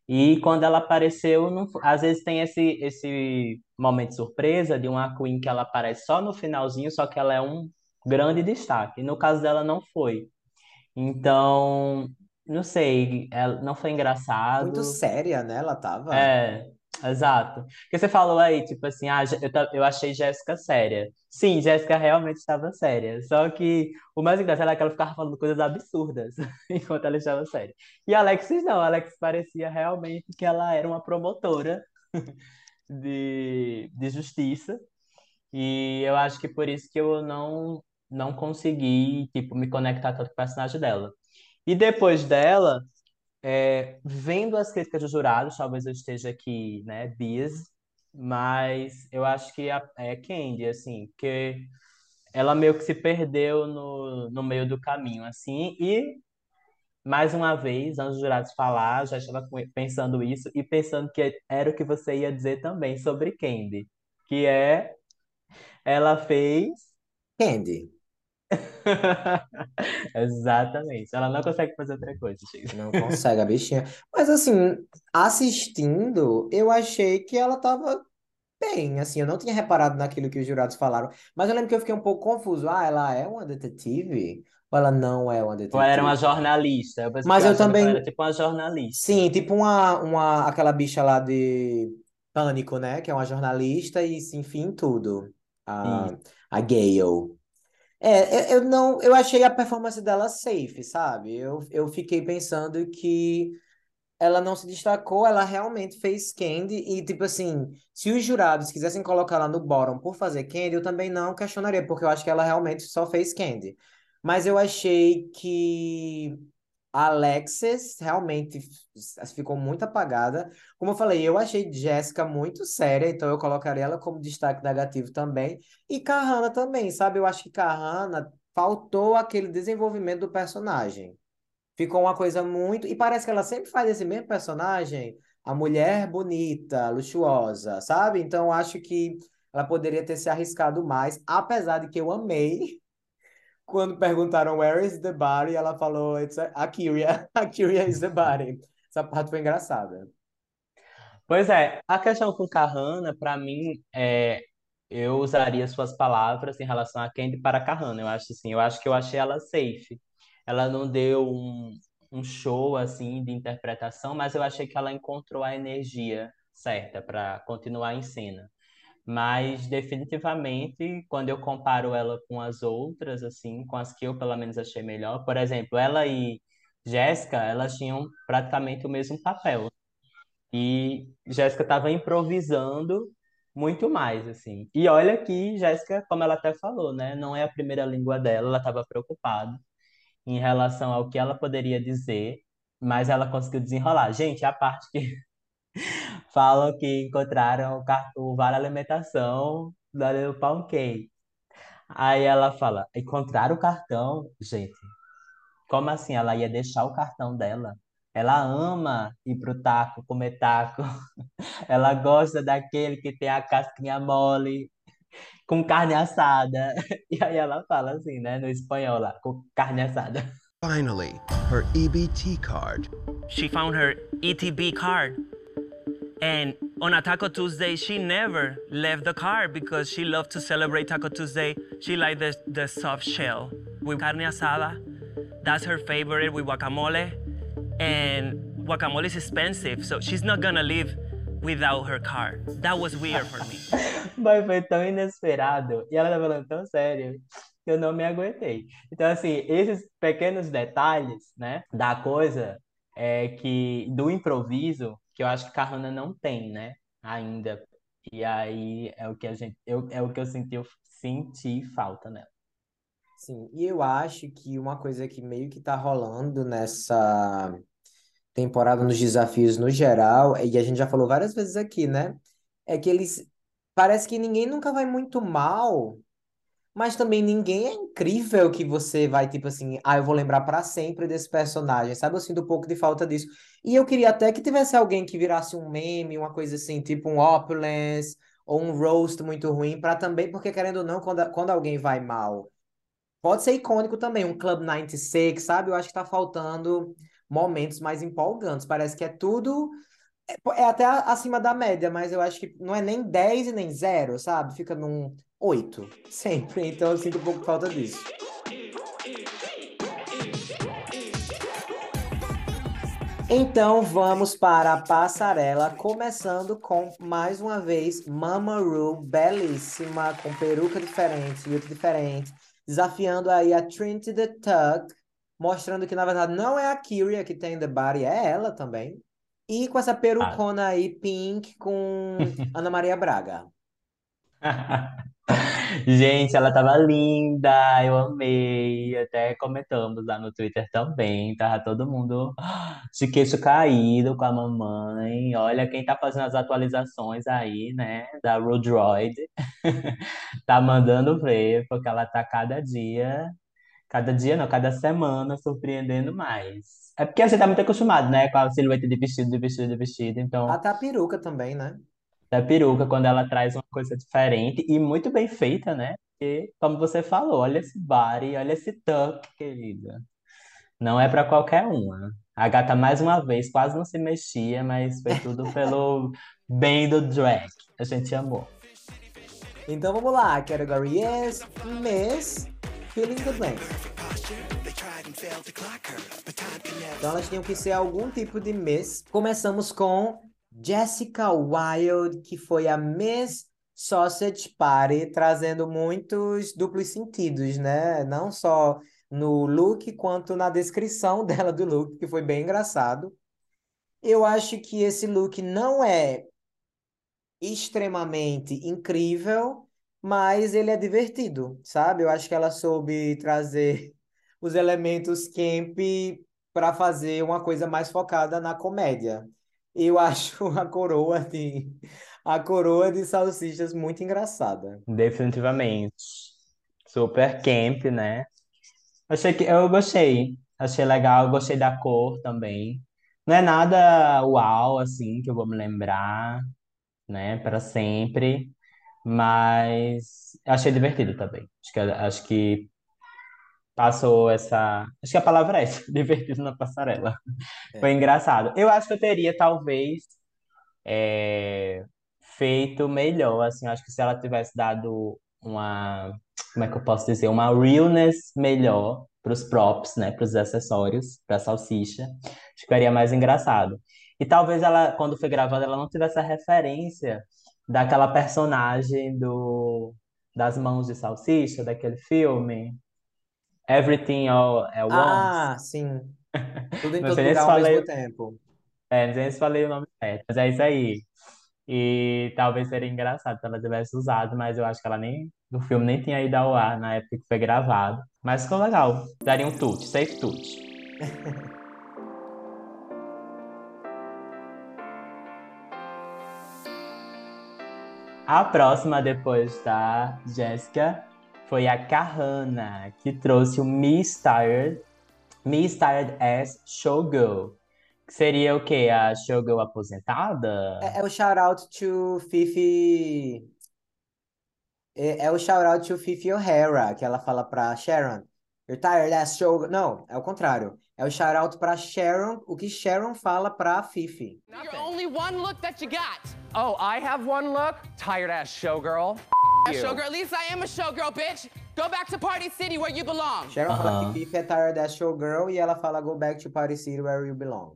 E quando ela apareceu, não, às vezes tem esse, esse momento de surpresa de uma Queen que ela aparece só no finalzinho, só que ela é um grande destaque. No caso dela não foi. Então, não sei, ela, não foi Muito engraçado. séria, né? Ela tava. É, exato. Porque você falou aí, tipo assim, ah, eu, eu achei Jéssica séria. Sim, Jéssica realmente estava séria. Só que o mais engraçado é que ela ficava falando coisas absurdas enquanto ela estava séria. E Alexis não, Alexis parecia realmente que ela era uma promotora de, de justiça. E eu acho que por isso que eu não, não consegui, tipo, me conectar tanto com o personagem dela. E depois dela. É, vendo as críticas dos jurados, talvez eu esteja aqui, né, biased, mas eu acho que a, é Candy, assim, porque ela meio que se perdeu no, no meio do caminho, assim, e mais uma vez, antes dos jurados falar, já estava pensando isso e pensando que era o que você ia dizer também sobre Candy, que é, ela fez Candy. Exatamente. Ela não consegue fazer outra coisa, gente. Não consegue, a bichinha. Mas assim, assistindo, eu achei que ela tava bem. Assim, eu não tinha reparado naquilo que os jurados falaram. Mas eu lembro que eu fiquei um pouco confuso. Ah, ela é uma detetive? Ou ela não é uma Ou ela era uma detetive? jornalista. Eu Mas eu ela também. era tipo uma jornalista. Sim, tipo uma, uma, aquela bicha lá de Pânico, né? Que é uma jornalista e em tudo. A, a Gale. É, eu, eu não, eu achei a performance dela safe, sabe? Eu, eu fiquei pensando que ela não se destacou, ela realmente fez Candy e tipo assim, se os jurados quisessem colocar ela no bottom por fazer Candy, eu também não questionaria, porque eu acho que ela realmente só fez Candy. Mas eu achei que a Alexis realmente ficou muito apagada. Como eu falei, eu achei Jéssica muito séria, então eu colocaria ela como destaque negativo também. E Kahana também, sabe? Eu acho que Kahana faltou aquele desenvolvimento do personagem. Ficou uma coisa muito. E parece que ela sempre faz esse mesmo personagem, a mulher bonita, luxuosa, sabe? Então acho que ela poderia ter se arriscado mais, apesar de que eu amei quando perguntaram where is the body, ela falou it's a, Kyria, a Kyria is the body. Essa parte foi engraçada. Pois é, a questão com Kahana, para mim, é, eu usaria suas palavras em relação a Candy para Kahana. Eu acho assim, eu acho que eu achei ela safe. Ela não deu um, um show assim de interpretação, mas eu achei que ela encontrou a energia certa para continuar em cena. Mas definitivamente, quando eu comparo ela com as outras, assim, com as que eu pelo menos achei melhor, por exemplo, ela e Jéssica, elas tinham praticamente o mesmo papel. E Jéssica estava improvisando muito mais, assim. E olha que Jéssica, como ela até falou, né, não é a primeira língua dela, ela estava preocupada em relação ao que ela poderia dizer, mas ela conseguiu desenrolar. Gente, a parte que falam que encontraram o, car- o vale alimentação da Little Pound Cake. Aí ela fala, encontraram o cartão? Gente, como assim? Ela ia deixar o cartão dela? Ela ama ir pro taco, comer taco. Ela gosta daquele que tem a casquinha mole, com carne assada. E aí ela fala assim, né, no espanhol lá, com carne assada. Finally, her EBT card. she found her ETB card. And on a Taco Tuesday, she never left the car because she loved to celebrate Taco Tuesday. She liked the, the soft shell with carne asada. That's her favorite with guacamole. And guacamole is expensive, so she's not gonna leave without her car. That was weird for me. Mas foi tão inesperado. E ela tá falando tão sério. que eu não me aguentei. Então, assim, esses pequenos detalhes, né, da coisa é que do improviso, que eu acho que Kahana não tem, né, ainda. E aí é o que a gente, eu, é o que eu senti, eu senti falta nela. Sim, e eu acho que uma coisa que meio que tá rolando nessa temporada nos desafios no geral, e a gente já falou várias vezes aqui, né? É que eles. Parece que ninguém nunca vai muito mal, mas também ninguém é incrível que você vai, tipo assim, ah, eu vou lembrar pra sempre desse personagem, sabe? Eu sinto um pouco de falta disso. E eu queria até que tivesse alguém que virasse um meme, uma coisa assim, tipo um opulence ou um roast muito ruim, pra também, porque querendo ou não, quando, quando alguém vai mal, pode ser icônico também, um Club 96, sabe? Eu acho que tá faltando momentos mais empolgantes. Parece que é tudo. É, é até acima da média, mas eu acho que não é nem 10 e nem 0, sabe? Fica num 8, sempre. Então eu sinto um pouco falta disso. Então vamos para a passarela, começando com mais uma vez Mama Ru, belíssima, com peruca diferente, look diferente, desafiando aí a Trinity the Tuck, mostrando que na verdade não é a Kyria que tem The Body, é ela também. E com essa perucona aí pink com Ana Maria Braga. Gente, ela tava linda, eu amei. Até comentamos lá no Twitter também. Tava todo mundo de queixo caído com a mamãe. Olha quem tá fazendo as atualizações aí, né? Da Rodroid. Tá mandando ver, porque ela tá cada dia, cada dia não, cada semana surpreendendo mais. É porque a gente tá muito acostumado, né? Com a silhueta de vestido, de vestido, de vestido. Então, Até a peruca também, né? Da peruca, quando ela traz uma coisa diferente e muito bem feita, né? Porque, como você falou, olha esse body, olha esse tuck, querida. Não é pra qualquer uma. A gata, mais uma vez, quase não se mexia, mas foi tudo pelo bem do drag. A gente amou. Então vamos lá, category is Miss Feeling the Blank. Então elas tinham que ser algum tipo de Miss. Começamos com Jessica Wilde, que foi a Miss Sausage Party, trazendo muitos duplos sentidos, né? Não só no look, quanto na descrição dela do look, que foi bem engraçado. Eu acho que esse look não é extremamente incrível, mas ele é divertido, sabe? Eu acho que ela soube trazer os elementos camp para fazer uma coisa mais focada na comédia. Eu acho a coroa de a coroa de salsichas muito engraçada. Definitivamente. Super camp, né? Achei que eu gostei. Achei legal, gostei da cor também. Não é nada uau, assim, que eu vou me lembrar, né, para sempre. Mas achei divertido também. Acho que, acho que passou essa. Acho que a palavra é essa, divertido na passarela. Foi engraçado. Eu acho que eu teria, talvez, é, feito melhor, assim, acho que se ela tivesse dado uma, como é que eu posso dizer, uma realness melhor para os props, né, para os acessórios, para a salsicha, acho que ficaria mais engraçado. E talvez ela, quando foi gravada, ela não tivesse a referência daquela personagem do das mãos de salsicha, daquele filme. Everything All at Once. Ah, sim. Tudo em todo lugar ao falei, mesmo tempo. é, não sei nem se falei o nome certo, mas é isso aí. E talvez seria engraçado se ela tivesse usado, mas eu acho que ela nem, o filme nem tinha ido ao ar na época que foi gravado. Mas ficou legal. Daria um tute, safe tute. A próxima, depois da Jéssica, foi a Kahana, que trouxe o Miss Tired, Miss Tired as Showgirl. Que seria o quê? A Showgirl aposentada? É, é o shout out to Fifi. É, é o shout out to Fifi O'Hara, que ela fala pra Sharon. You're tired as show. Não, é o contrário. É o shout out pra Sharon, o que Sharon fala pra Fifi. You're only one look that you got. Oh, I have one look? Tired ass showgirl. A showgirl, at least I am a showgirl, bitch. Go back to Party City where you belong. Sharon fala Aham. que Fifi é tired as showgirl e ela fala go back to Party City where you belong.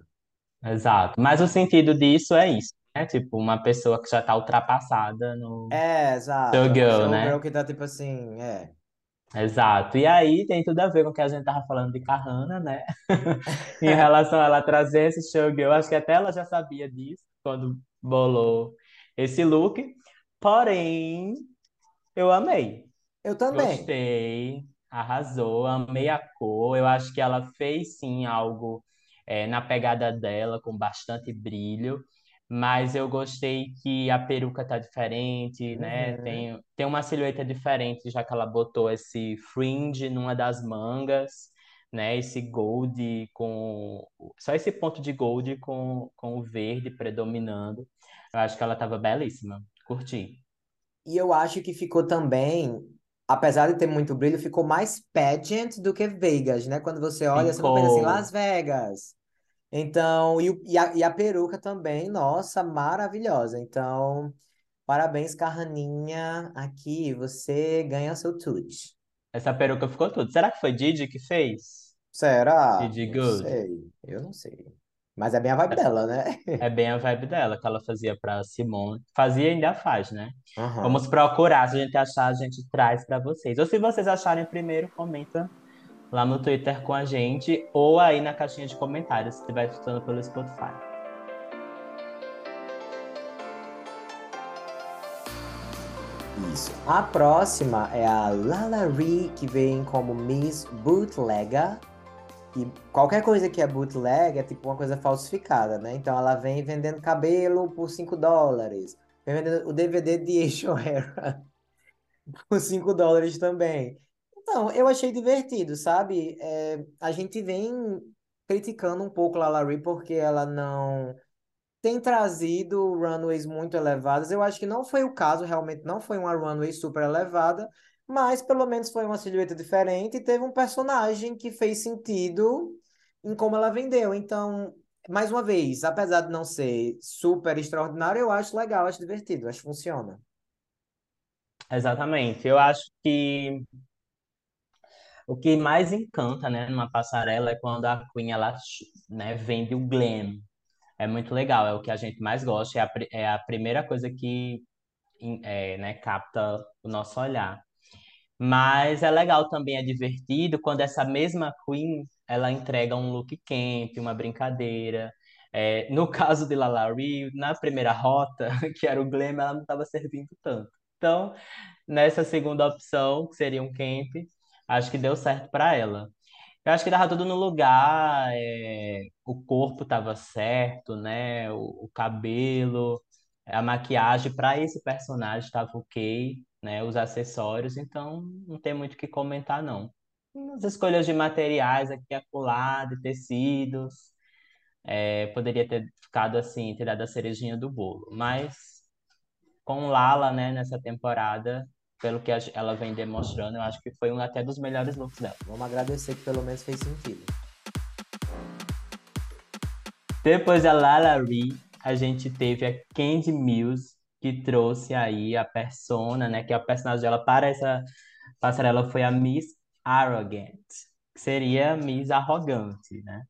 Exato. Mas o sentido disso é isso, né? Tipo, uma pessoa que já tá ultrapassada no É, exato. É uma Showgirl, né? showgirl que tá tipo assim, é. Exato. E aí tem tudo a ver com o que a gente tava falando de Kahana, né? Em relação a ela trazer esse showgirl, acho que até ela já sabia disso quando bolou esse look. Porém, eu amei. Eu também. Gostei, arrasou, amei a cor. Eu acho que ela fez sim algo é, na pegada dela, com bastante brilho. Mas eu gostei que a peruca tá diferente, né? Uhum. Tem, tem uma silhueta diferente, já que ela botou esse fringe numa das mangas, né? Esse gold com. Só esse ponto de gold com, com o verde predominando. Eu acho que ela tava belíssima. Curti. E eu acho que ficou também, apesar de ter muito brilho, ficou mais pageant do que Vegas, né? Quando você olha, você não pensa assim, Ficou. Las Vegas. Então, e, e, a, e a peruca também, nossa, maravilhosa. Então, parabéns, Carraninha. Aqui você ganha seu tute. Essa peruca ficou tudo. Será que foi Didi que fez? Será? Didi Não Good? sei. Eu não sei. Mas é bem a vibe dela, né? É bem a vibe dela, que ela fazia pra Simone. Fazia e ainda faz, né? Aham. Vamos procurar. Se a gente achar, a gente traz pra vocês. Ou se vocês acharem primeiro, comenta lá no Twitter com a gente. Ou aí na caixinha de comentários, se estiver escutando pelo Spotify. Isso. A próxima é a Lala Ree, que vem como Miss Bootlegger. E qualquer coisa que é bootleg é tipo uma coisa falsificada, né? Então ela vem vendendo cabelo por 5 dólares. Vem vendendo o DVD de O'Hara por 5 dólares também. Então, eu achei divertido, sabe? É, a gente vem criticando um pouco Lala Ree porque ela não tem trazido runways muito elevadas. Eu acho que não foi o caso, realmente não foi uma runway super elevada, mas pelo menos foi uma silhueta diferente e teve um personagem que fez sentido em como ela vendeu. Então, mais uma vez, apesar de não ser super extraordinário, eu acho legal, acho divertido, acho que funciona. Exatamente. Eu acho que o que mais encanta, né, numa passarela é quando a Queen, ela, né, vende o glam. É muito legal, é o que a gente mais gosta, é a, é a primeira coisa que é, né, capta o nosso olhar. Mas é legal também, é divertido quando essa mesma Queen, ela entrega um look camp, uma brincadeira. É, no caso de Lala Ree, na primeira rota, que era o glam, ela não estava servindo tanto. Então, nessa segunda opção, que seria um camp, acho que deu certo para ela. Eu acho que tava tudo no lugar, é, o corpo tava certo, né? O, o cabelo, a maquiagem para esse personagem estava ok, né? Os acessórios, então não tem muito o que comentar, não. As escolhas de materiais aqui acolá, de tecidos, é, poderia ter ficado assim, ter dado a cerejinha do bolo, mas com Lala, né, nessa temporada, pelo que ela vem demonstrando, eu acho que foi um até dos melhores looks dela. Vamos agradecer que pelo menos fez sentido. Depois da Lala Ree, a gente teve a Candy Mills, que trouxe aí a persona, né? Que é a personagem dela para essa passarela foi a Miss Arrogant, que seria Miss Arrogante, né?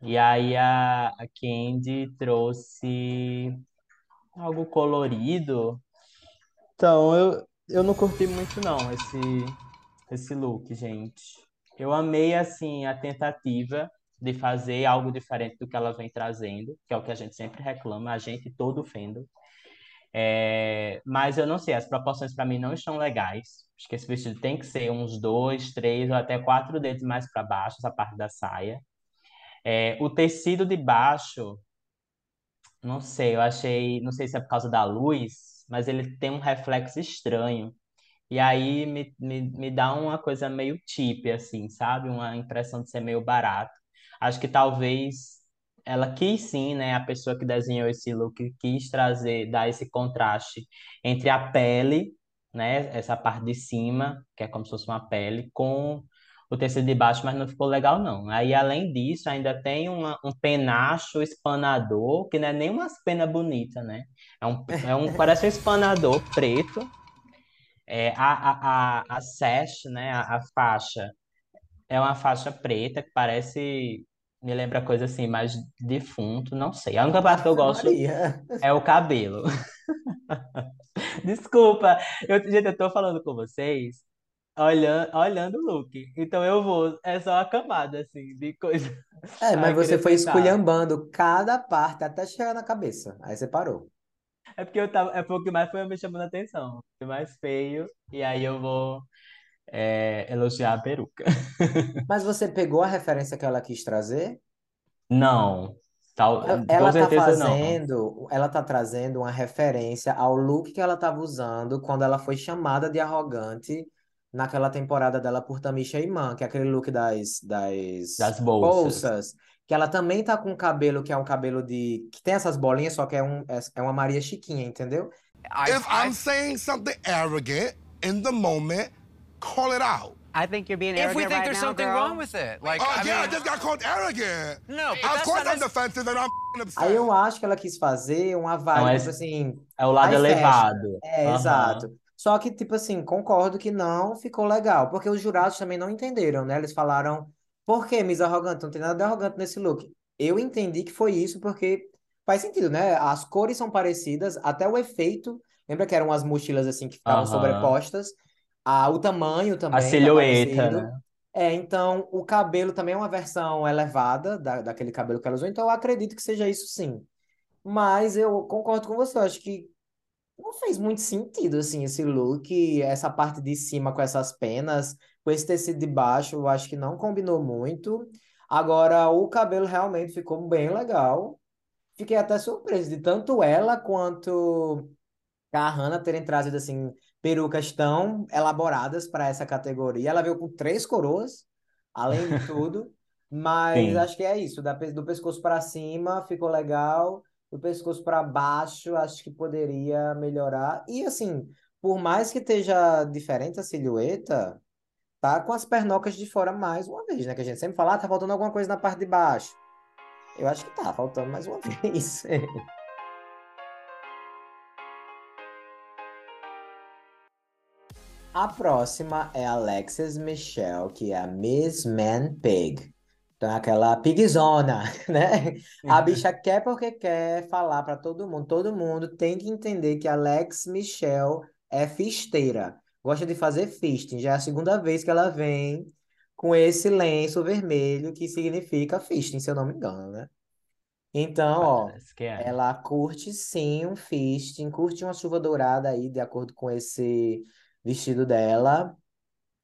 E aí a, a Candy trouxe algo colorido. Então, eu, eu não curti muito não esse, esse look, gente. Eu amei, assim, a tentativa de fazer algo diferente do que ela vem trazendo, que é o que a gente sempre reclama, a gente todo fendo. É, mas eu não sei, as proporções para mim não estão legais. Acho que esse vestido tem que ser uns dois, três ou até quatro dedos mais para baixo, essa parte da saia. É, o tecido de baixo, não sei, eu achei, não sei se é por causa da luz, mas ele tem um reflexo estranho. E aí me, me, me dá uma coisa meio cheap, assim, sabe? Uma impressão de ser meio barato. Acho que talvez ela quis sim, né? A pessoa que desenhou esse look quis trazer, dar esse contraste entre a pele, né? Essa parte de cima, que é como se fosse uma pele, com o tecido de baixo, mas não ficou legal, não. Aí, além disso, ainda tem uma, um penacho espanador, que não é nem uma pena bonita, né? É um, é um, parece um espanador preto. É, a, a, a, a sash, né? A, a faixa é uma faixa preta que parece, me lembra coisa assim, mais defunto, não sei. A única parte que eu gosto Maria. é o cabelo. Desculpa, eu, gente, eu tô falando com vocês olhando, olhando o look. Então eu vou, é só a camada, assim, de coisa É, mas você foi esculhambando cada parte até chegar na cabeça. Aí você parou. É porque eu tava, é porque o que mais foi me chamando a atenção. O mais feio, e aí eu vou é, elogiar a peruca. Mas você pegou a referência que ela quis trazer? Não, tal, Ela com ela tá certeza não. fazendo, ela tá trazendo uma referência ao look que ela estava usando quando ela foi chamada de arrogante naquela temporada dela por Tamisha Iman, que é aquele look das, das Das bolsas. bolsas, que ela também tá com um cabelo que é um cabelo de, que tem essas bolinhas, só que é, um, é, é uma Maria Chiquinha, entendeu? If I'm saying something arrogant in the moment, call it out. I think you're being If we arrogant think right there's now, something girl. wrong with it, like oh I yeah, I mean, just got called arrogant. no, but of that's course not I'm defensive and I'm f***ing upset. Aí eu acho que ela quis fazer uma Não, vibe, é, tipo assim, é o lado high fashion. elevado. É, Aham. exato. Só que, tipo assim, concordo que não ficou legal, porque os jurados também não entenderam, né? Eles falaram, por que Miss Arrogante? Não tem nada de arrogante nesse look. Eu entendi que foi isso porque faz sentido, né? As cores são parecidas, até o efeito. Lembra que eram as mochilas assim que ficavam Aham. sobrepostas? Ah, o tamanho A também tá silhueta, né? É, então o cabelo também é uma versão elevada da, daquele cabelo que ela usou, então eu acredito que seja isso sim. Mas eu concordo com você, eu acho que não fez muito sentido, assim, esse look, essa parte de cima com essas penas, com esse tecido de baixo, eu acho que não combinou muito. Agora, o cabelo realmente ficou bem legal. Fiquei até surpreso de tanto ela quanto a Hannah terem trazido, assim, perucas tão elaboradas para essa categoria. Ela veio com três coroas, além de tudo, mas Sim. acho que é isso, da do pescoço para cima ficou legal. Do pescoço para baixo, acho que poderia melhorar. E assim, por mais que esteja diferente a silhueta, tá com as pernocas de fora mais uma vez, né? Que a gente sempre fala, ah, tá faltando alguma coisa na parte de baixo. Eu acho que tá faltando mais uma vez. A próxima é Alexis Michelle, que é a Miss Man Pig. Então é aquela pigzona, né? A bicha quer porque quer falar pra todo mundo. Todo mundo tem que entender que a Alex Michelle é fisteira. Gosta de fazer fisting. Já é a segunda vez que ela vem com esse lenço vermelho que significa fisting, se eu não me engano, né? Então, ó, é. ela curte sim um fisting, curte uma chuva dourada aí, de acordo com esse vestido dela.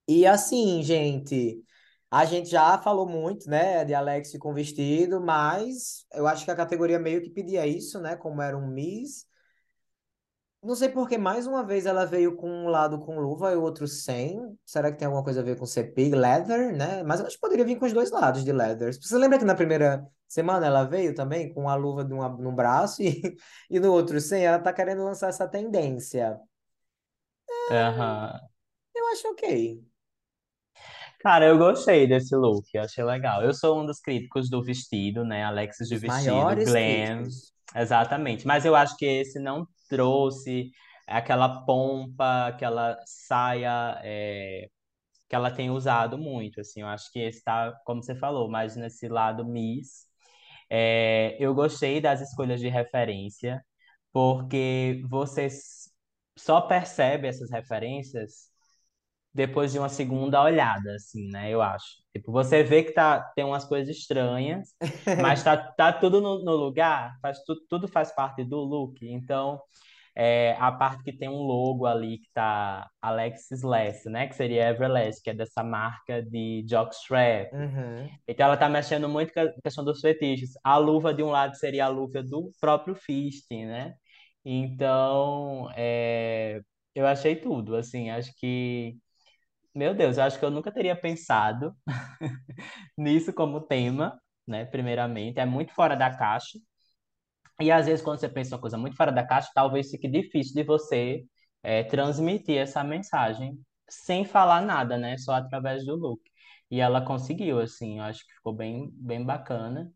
E assim, gente, a gente já falou muito, né, de Alex com vestido, mas eu acho que a categoria meio que pedia isso, né, como era um Miss. Não sei por que mais uma vez ela veio com um lado com luva e o outro sem. Será que tem alguma coisa a ver com pig leather, né? Mas eu acho que poderia vir com os dois lados de leather. Você lembra que na primeira semana ela veio também com a luva de uma, num braço e, e no outro sem? Ela tá querendo lançar essa tendência. Aham. Eu acho ok. Cara, eu gostei desse look, eu achei legal. Eu sou um dos críticos do vestido, né? Alexis de Os vestido, maiores glam. críticos. Exatamente. Mas eu acho que esse não trouxe aquela pompa, aquela saia é, que ela tem usado muito, assim. Eu acho que esse tá, como você falou, mais nesse lado Miss. É, eu gostei das escolhas de referência, porque você só percebe essas referências depois de uma segunda olhada, assim, né? Eu acho. Tipo, você vê que tá, tem umas coisas estranhas, mas tá, tá tudo no, no lugar, faz, tu, tudo faz parte do look. Então, é, a parte que tem um logo ali que tá Alexis Less, né? Que seria Everlast, que é dessa marca de jockstrap. Uhum. Então ela tá mexendo muito com a questão dos fetiches. A luva de um lado seria a luva do próprio fisting, né? Então, é, eu achei tudo, assim, acho que, meu Deus, eu acho que eu nunca teria pensado nisso como tema, né? Primeiramente, é muito fora da caixa. E às vezes, quando você pensa uma coisa muito fora da caixa, talvez fique difícil de você é, transmitir essa mensagem sem falar nada, né? Só através do look. E ela conseguiu, assim, eu acho que ficou bem, bem bacana.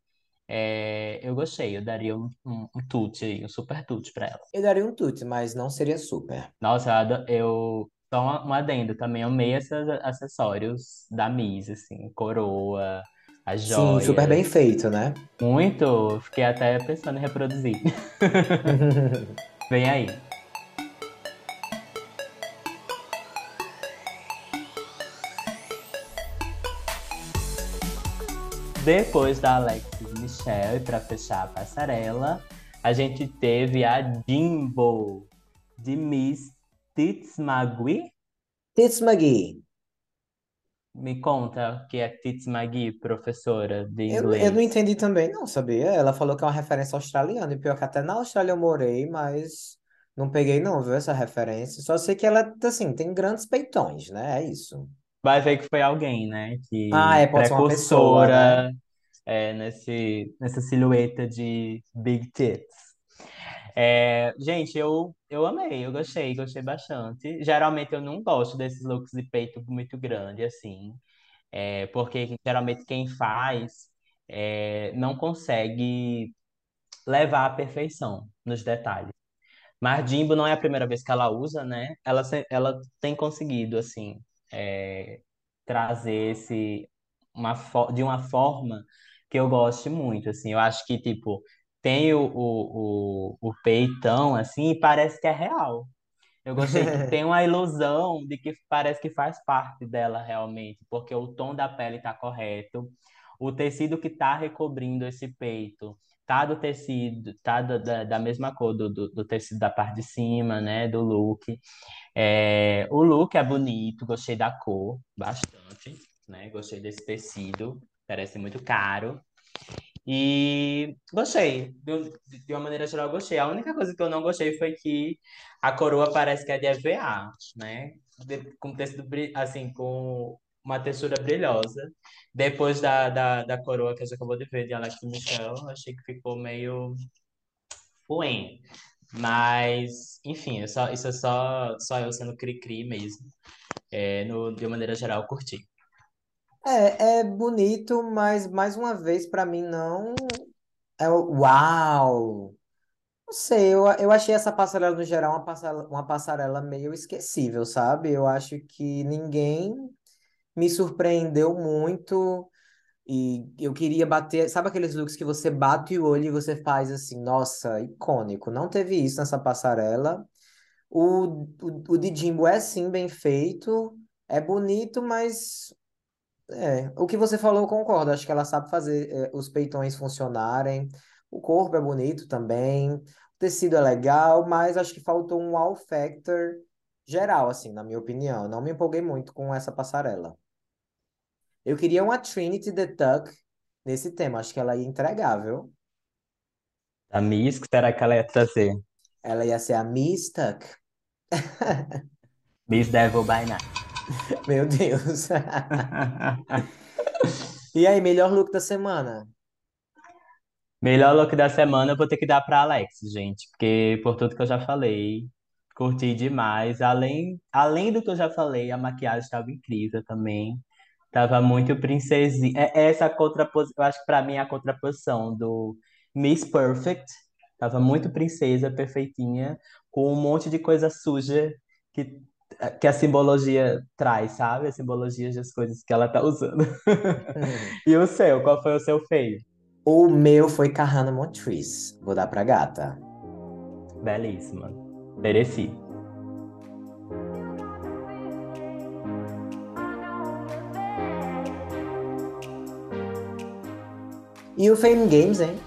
É, eu gostei, eu daria um, um, um tute aí, um super tute pra ela. Eu daria um tute, mas não seria super. Nossa, eu só um adendo, também amei esses acessórios da Miss, assim, coroa, a joia. Sim, super bem feito, né? Muito, fiquei até pensando em reproduzir. Vem aí. Depois da Alexis Michelle, para fechar a passarela, a gente teve a Jimbo, de Miss Tits Magui. Tits McGee. Me conta o que é Tits Magui, professora de Eu, inglês. eu não entendi também, não, sabia? Ela falou que é uma referência australiana, e pior que até na Austrália eu morei, mas não peguei não, viu, essa referência. Só sei que ela, assim, tem grandes peitões, né? É isso. Vai ver que foi alguém, né? Que Ah, é, pode pessoa, né? é, nesse, nessa silhueta de big tits. É, gente, eu, eu amei, eu gostei, gostei bastante. Geralmente eu não gosto desses looks de peito muito grande, assim, é, porque geralmente quem faz é, não consegue levar à perfeição nos detalhes. Mas Jimbo não é a primeira vez que ela usa, né? Ela, ela tem conseguido, assim, é, trazer esse, uma, de uma forma que eu goste muito, assim. Eu acho que, tipo, tem o, o, o, o peitão, assim, e parece que é real. Eu gostei que tem uma ilusão de que parece que faz parte dela realmente, porque o tom da pele tá correto, o tecido que tá recobrindo esse peito tá do tecido, tá da, da, da mesma cor do, do, do tecido da parte de cima, né, do look. É, o look é bonito, gostei da cor, bastante, né, gostei desse tecido, parece muito caro. E gostei, de, uma maneira geral, gostei. A única coisa que eu não gostei foi que a coroa parece que é de EVA, né? De- com tecido, assim, com uma textura brilhosa. Depois da, da, da coroa que a gente acabou de ver de Alex Michel, achei que ficou meio ruim. Mas, enfim, é isso é só, só eu sendo cri-cri mesmo. É, no, de uma maneira geral, curti. É, é bonito, mas mais uma vez, pra mim, não é uau. Não sei, eu, eu achei essa passarela no geral uma passarela, uma passarela meio esquecível, sabe? Eu acho que ninguém me surpreendeu muito e eu queria bater. Sabe aqueles looks que você bate o olho e você faz assim, nossa, icônico. Não teve isso nessa passarela. O, o, o de Jimbo é sim bem feito, é bonito, mas é, o que você falou eu concordo. Acho que ela sabe fazer é, os peitões funcionarem. O corpo é bonito também. O tecido é legal, mas acho que faltou um wow factor geral, assim, na minha opinião. Não me empolguei muito com essa passarela. Eu queria uma Trinity the Tuck nesse tema. Acho que ela ia entregar, viu? A Miss, que será que ela ia trazer? Ela ia ser a Miss Tuck. Miss Devil by Night. Meu Deus. E aí, melhor look da semana? Melhor look da semana eu vou ter que dar pra Alex, gente, porque por tudo que eu já falei, curti demais. Além, além do que eu já falei, a maquiagem estava incrível também. Tava muito princesinha. É essa contraposição, eu acho que pra mim é a contraposição do Miss Perfect. Tava muito princesa, perfeitinha, com um monte de coisa suja que, que a simbologia traz, sabe? A simbologia das coisas que ela tá usando. E o seu, qual foi o seu feio? O meu foi Kahana Montrese. Vou dar pra gata. Belíssima. Mereci. E o Fame Games, hein?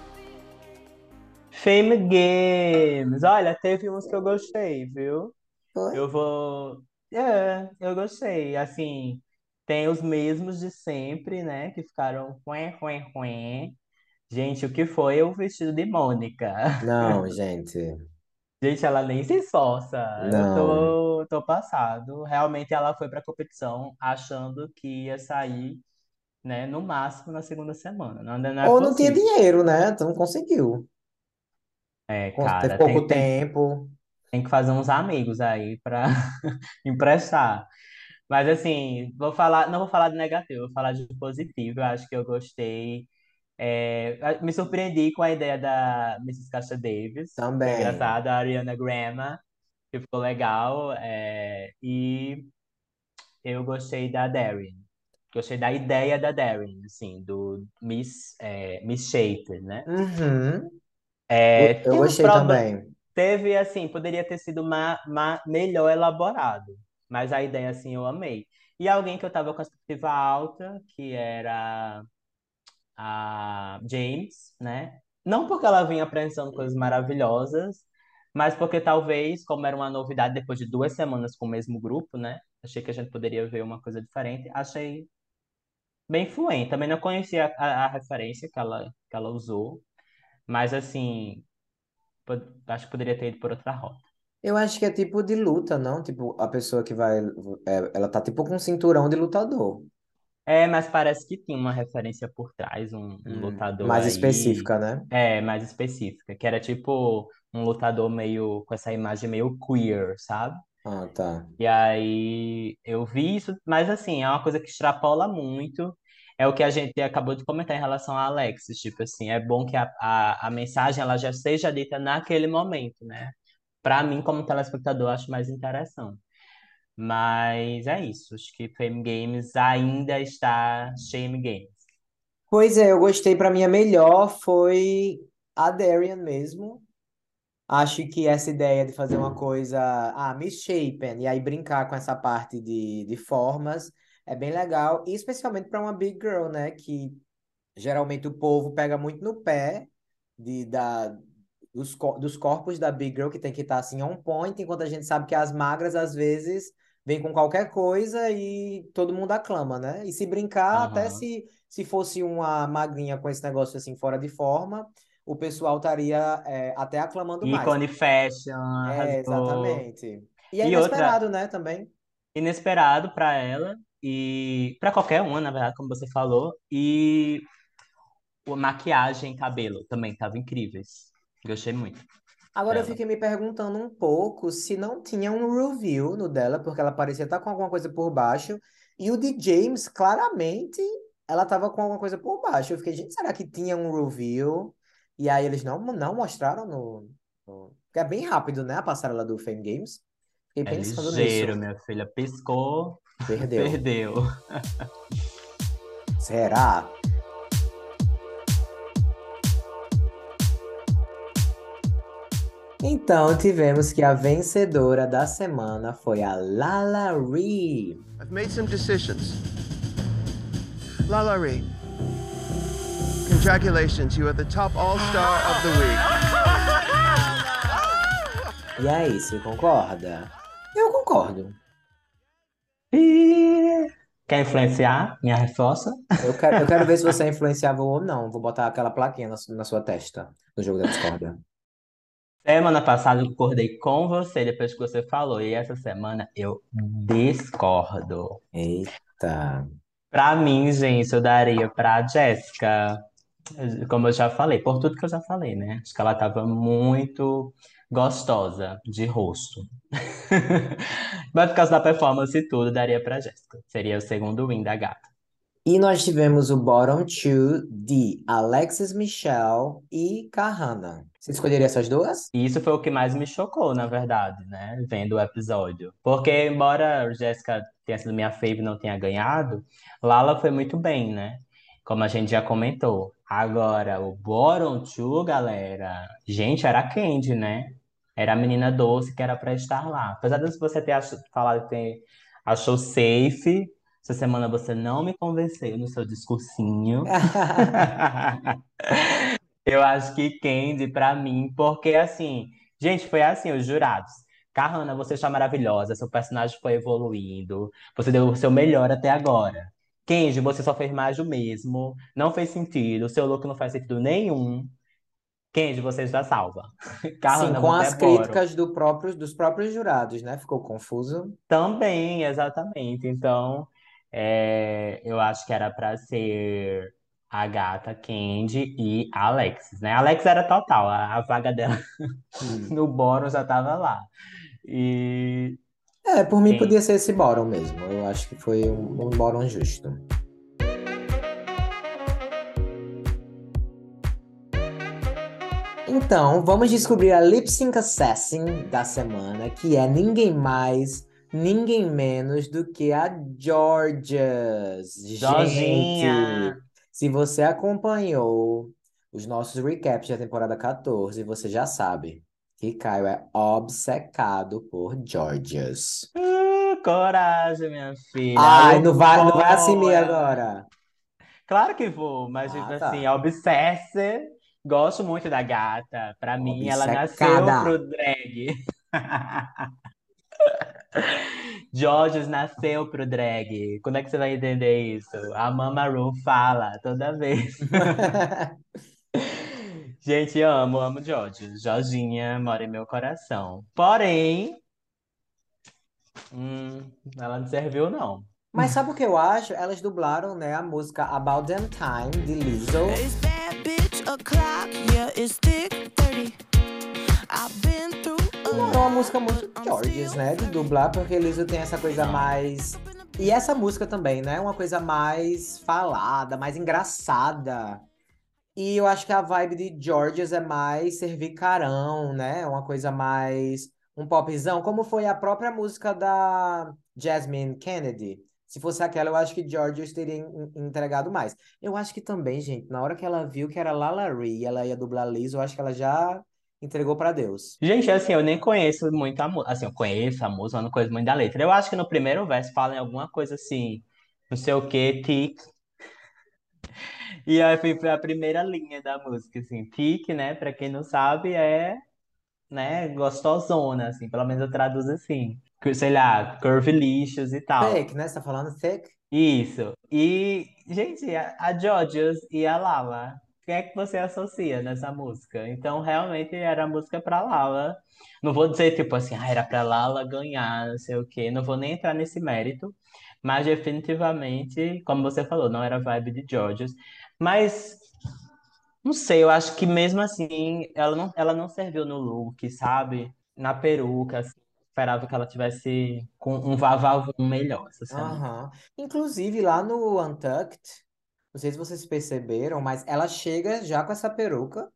Fame Games. Olha, teve uns que eu gostei, viu? Foi? Eu vou. É, eu gostei. Assim, tem os mesmos de sempre, né? Que ficaram ruim, ruim, ruim. Gente, o que foi o vestido de Mônica? Não, gente. Gente, ela nem se esforça. Eu Não. tô, tô passado. Realmente ela foi pra competição achando que ia sair, né, no máximo na segunda semana. Não, não é Ou não tinha possível. dinheiro, né? Então não conseguiu. É, Com- Teve cara, pouco tem, tempo. Tem que fazer uns amigos aí pra emprestar. Mas assim, vou falar, não vou falar de negativo, vou falar de positivo. Eu acho que eu gostei. É, me surpreendi com a ideia da Mrs. Caixa Davis. Também. engraçado, a Ariana Grande, que ficou legal. é, e eu gostei da Darren. Gostei da ideia da Darren, assim, do Miss, é, Miss Shaper, né? Uhum. É, Eu, eu gostei também. Teve, assim, poderia ter sido ma, melhor elaborado, mas a ideia, assim, eu amei. E alguém que eu tava com a expectativa alta, que era a James, né? Não porque ela vinha apresentando coisas maravilhosas, mas porque talvez, como era uma novidade depois de duas semanas com o mesmo grupo, né? Achei que a gente poderia ver uma coisa diferente. Achei bem fluente. Também não conhecia a, a referência que ela, que ela usou, mas assim, acho que poderia ter ido por outra rota. Eu acho que é tipo de luta, não? Tipo, a pessoa que vai. é, ela tá tipo com um cinturão de lutador. É, mas parece que tinha uma referência por trás, um, um Hum, lutador mais aí. específica, né? É, mais específica, que era tipo um lutador meio com essa imagem meio queer, sabe? Ah, tá. E aí eu vi isso, mas assim, é uma coisa que extrapola muito. É o que a gente acabou de comentar em relação a Alexis, tipo assim, é bom que a, a, a mensagem ela já seja dita naquele momento, né? Pra mim, como telespectador, acho mais interessante. Mas é isso, acho que Fame Games ainda está Shame Games. Pois é, eu gostei. Pra mim, a melhor foi a Darian mesmo. Acho que essa ideia de fazer uma coisa, ah, misshapen, e aí brincar com essa parte de, de formas é bem legal, e especialmente para uma big girl, né? Que geralmente o povo pega muito no pé de, da, dos, dos corpos da big girl, que tem que estar assim on point, enquanto a gente sabe que as magras às vezes vêm com qualquer coisa e todo mundo aclama, né? E se brincar, até Aham. se, se fosse uma magrinha com esse negócio assim fora de forma o pessoal estaria é, até aclamando mais. Ícone Fashion, É, exatamente. E é E outra, inesperado, né, também. inesperado pra ela e pra qualquer uma, na verdade, como você falou. E a maquiagem, cabelo também estavam incríveis. Gostei muito Agora eu dela. fiquei me perguntando um pouco se não tinha um review no dela, porque ela parecia estar com alguma coisa por baixo. E o de James, claramente, ela estava com alguma coisa por baixo. Eu fiquei, gente, será que tinha um review? E aí eles não, não mostraram no, no... É bem rápido, né, a passarela do Fame Games. Fiquei É pensando ligeiro, nisso. minha filha. Piscou, Perdeu. perdeu. Será? Então, tivemos que a vencedora da semana foi a Lala Ree. I've made some decisions. Lala Ree, congratulations, you are the top all-star of the week. E aí, você concorda? Eu concordo. Ih, Quer influenciar minha resposta? Eu quero, eu quero ver se você é influenciável ou não. Vou botar aquela plaquinha na, na sua testa, no jogo da discórdia. Semana passada eu concordei com você depois que você falou, e essa semana eu discordo. Eita. Pra mim, gente, eu daria pra Jéssica, como eu já falei, por tudo que eu já falei, né? Acho que ela tava muito gostosa de rosto. Mas por causa da performance e tudo, daria pra Jéssica. Seria o segundo win da gata. E nós tivemos o bottom two de Alexis Michelle e Kahana. Você escolheria essas duas? E isso foi o que mais me chocou, na verdade, né? Vendo o episódio. Porque, embora a Jéssica tenha sido minha fave e não tenha ganhado, Lala foi muito bem, né? Como a gente já comentou. Agora, o bottom two, galera. Gente, era Candy, né? Era a menina doce que era pra estar lá. Apesar de você ter ach- falado que achou safe, essa semana você não me convenceu no seu discursinho. Eu acho que Candy, pra mim, porque assim, gente, foi assim, os jurados. Kahana, você está maravilhosa, seu personagem foi evoluindo, você deu o seu melhor até agora. Kenji, você só fez mais do mesmo, não fez sentido, o seu look não faz sentido nenhum. Kenji, você está salva. Sim, Kahana, com as é críticas do próprios, dos próprios jurados, né? Ficou confuso. Também, exatamente. Então, é, eu acho que era pra ser a gata Candy e a Alexis, né? A Alexis era total, a, a vaga dela no bônus já tava lá. E É, por mim Sim. podia ser esse bottom mesmo. Eu acho que foi um, um bottom justo. Então, vamos descobrir a Lip Sync Assassin da semana, que é ninguém mais, ninguém menos do que a Georgias. Jorginha. Gente, se você acompanhou os nossos recaps da temporada 14, você já sabe que Caio é obcecado por Georgias. Uh, coragem, minha filha. Ai, não vai, não vai assumir é- agora. Claro que vou, mas tipo Ah, tá. assim, obsesse, gosto muito da gata. Pra mim, ela nasceu Obcecada. pro drag. Georges nasceu pro drag. Quando é que você vai entender isso? A Mama Ru fala toda vez. Gente, amo, amo Georges. Jorginha mora em meu coração. Porém, hum, ela não serviu, não. Mas sabe o que eu acho? Elas dublaram, né, a música About Damn Time, de Lizzo. Bad bitch o'clock, yeah, it's thick 30. I've been through a Não é uma música muito Georges, né, de dublar, porque Lizzo tem essa coisa mais... E essa música também, né, uma coisa mais falada, mais engraçada. E eu acho que a vibe de Georges é mais servir carão, né, uma coisa mais... um popzão, como foi a própria música da Jasmine Kennedy. Se fosse aquela, eu acho que Georges teria en- entregado mais. Eu acho que também, gente, na hora que ela viu que era Lala Ri e ela ia dublar Lizzo, eu acho que ela já entregou pra Deus. Gente, assim, eu nem conheço muito a música. Assim, eu conheço a música, mas não conheço muito da letra. Eu acho que no primeiro verso fala em alguma coisa assim, não sei o que, tic. E aí foi, foi a primeira linha da música, assim. Tic, né? Pra quem não sabe, é, né, gostosona, assim. Pelo menos eu traduzo assim. Sei lá, curvilicious e tal. Thick, né? Você tá falando thick? Isso. E, gente, a, a Georgios e a Lala, quem é que você associa nessa música? Então, realmente era a música pra Lala. Não vou dizer, tipo assim, ah, era pra Lala ganhar, não sei o quê. Não vou nem entrar nesse mérito. Mas, definitivamente, como você falou, não era vibe de Georgios. Mas, não sei, eu acho que mesmo assim, ela não, ela não serviu no look, sabe? Na peruca, assim. Esperava que ela tivesse com um vavavum melhor essa semana. Aham. Inclusive, lá no Untucked, não sei se vocês perceberam, mas ela chega já com essa peruca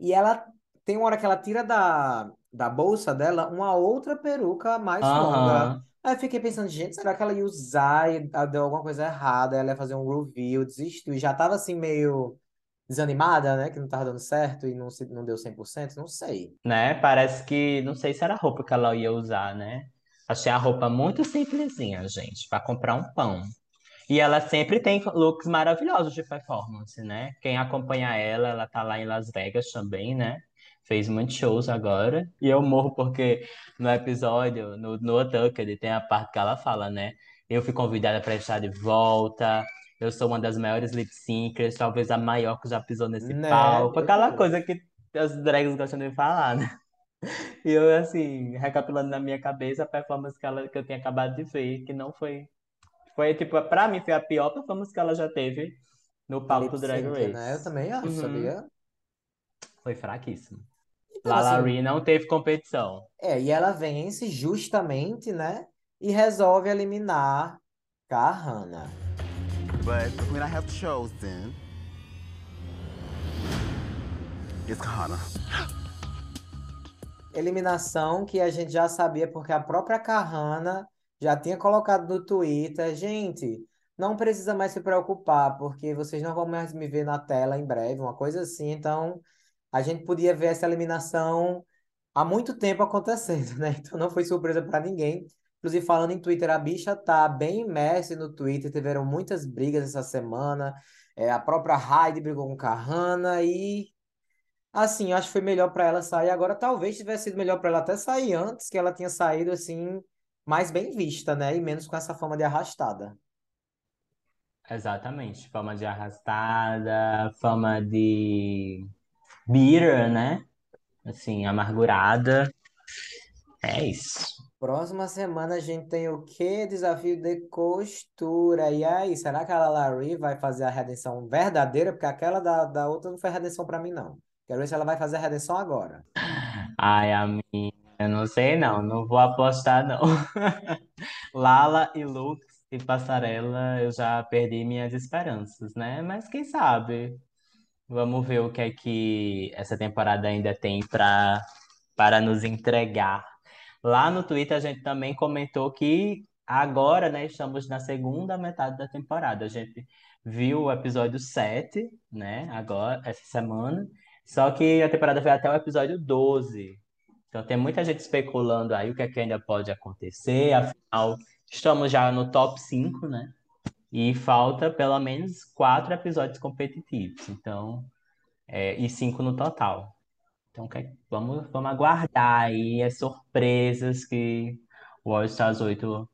e ela tem uma hora que ela tira da, da bolsa dela uma outra peruca mais longa. Aham. Aí eu fiquei pensando, gente, será que ela ia usar e deu alguma coisa errada? Ela ia fazer um review, desistiu. E já tava assim meio desanimada, né? Que não tava dando certo e não, se- não deu 100%, não sei. Né? Parece que não sei se era a roupa que ela ia usar, né? Achei a roupa muito simplesinha, gente, para comprar um pão. E ela sempre tem looks maravilhosos de performance, né? Quem acompanha ela, ela tá lá em Las Vegas também, né? Fez muitos shows agora. E eu morro porque no episódio, no, no Untucked, tem a parte que ela fala, né? Eu fui convidada para estar de volta. Eu sou uma das maiores lip syncers, talvez a maior que já pisou nesse Né? palco. Aquela coisa que as drags gostam de falar, né? E eu, assim, recapitulando na minha cabeça a performance que, ela, que eu tinha acabado de ver, que não foi. Foi, tipo, pra mim, foi a pior performance que ela já teve no palco Drag Race. né? Eu também acho, Uhum. sabia? Foi fraquíssimo. Então, Lala assim, não teve competição. É, e ela vence justamente, né? E resolve eliminar Kahana. But queen I have chosen is Kahana. Eliminação que a gente já sabia porque a própria Kahana já tinha colocado no Twitter. Gente, não precisa mais se preocupar, porque vocês não vão mais me ver na tela em breve, uma coisa assim. Então, a gente podia ver essa eliminação há muito tempo acontecendo, né? Então não foi surpresa para ninguém. Inclusive, falando em Twitter, a bicha tá bem imersa no Twitter, tiveram muitas brigas essa semana. É, a própria Heidi brigou com Kahana e Assim, acho que foi melhor pra ela sair agora. Talvez tivesse sido melhor pra ela até sair antes, que ela tinha saído assim, mais bem vista, né? E menos com essa fama de arrastada. Exatamente. Fama de arrastada, fama de bitter, né? Assim, amargurada. É isso. Próxima semana a gente tem o quê? Desafio de costura. E aí, será que a Lalari vai fazer a redenção verdadeira? Porque aquela da, da outra não foi redenção pra mim, não. Quero ver se ela vai fazer a redenção agora. Ai, amiga, eu não sei não, não vou apostar não. Lala e Lux e Passarela, eu já perdi minhas esperanças, né? Mas quem sabe? Vamos ver o que é que essa temporada ainda tem para para nos entregar. Lá no Twitter a gente também comentou que agora, né, estamos na segunda metade da temporada. A gente viu o episódio 7, né, agora, essa semana. Só que a temporada vai até o episódio 12. Então tem muita gente especulando aí o que é que ainda pode acontecer. Afinal, estamos já no top 5, né? E falta pelo menos quatro episódios competitivos, então, é, e cinco no total. Então, que- vamos, vamos aguardar aí as surpresas que o All Stars 8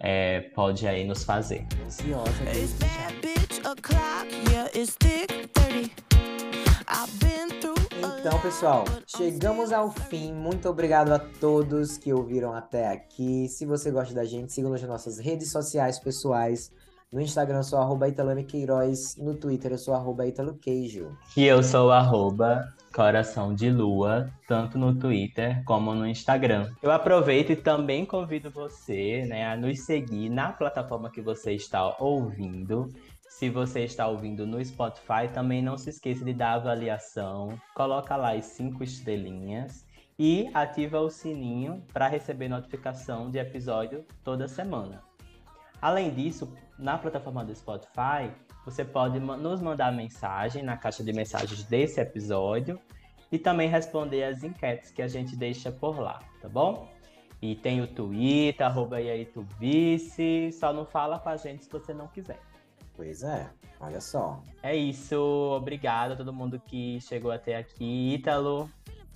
é, pode aí nos fazer. Ansiosa de It's bad bitch o'clock, yeah, it's thick 30. I've been through a Então, pessoal, chegamos ao fim. Muito obrigado a todos que ouviram até aqui. Se você gosta da gente, siga-nos nas nossas redes sociais pessoais. No Instagram eu sou arroba Italame Queiroz, no Twitter eu sou arroba Italo Queijo. E eu sou o arroba Coração de Lua, tanto no Twitter como no Instagram. Eu aproveito e também convido você né, a nos seguir na plataforma que você está ouvindo. Se você está ouvindo no Spotify, também não se esqueça de dar avaliação, coloca lá as cinco estrelinhas e ativa o sininho para receber notificação de episódio toda semana. Além disso, na plataforma do Spotify, você pode nos mandar mensagem na caixa de mensagens desse episódio e também responder as enquetes que a gente deixa por lá, tá bom? E tem o Twitter, arroba e aí tu vice, só não fala com a gente se você não quiser. Pois é, olha só. É isso, obrigado a todo mundo que chegou até aqui. Ítalo,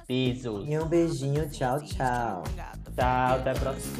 Beijos. E um beijinho. Tchau, tchau. Tchau, até a próxima.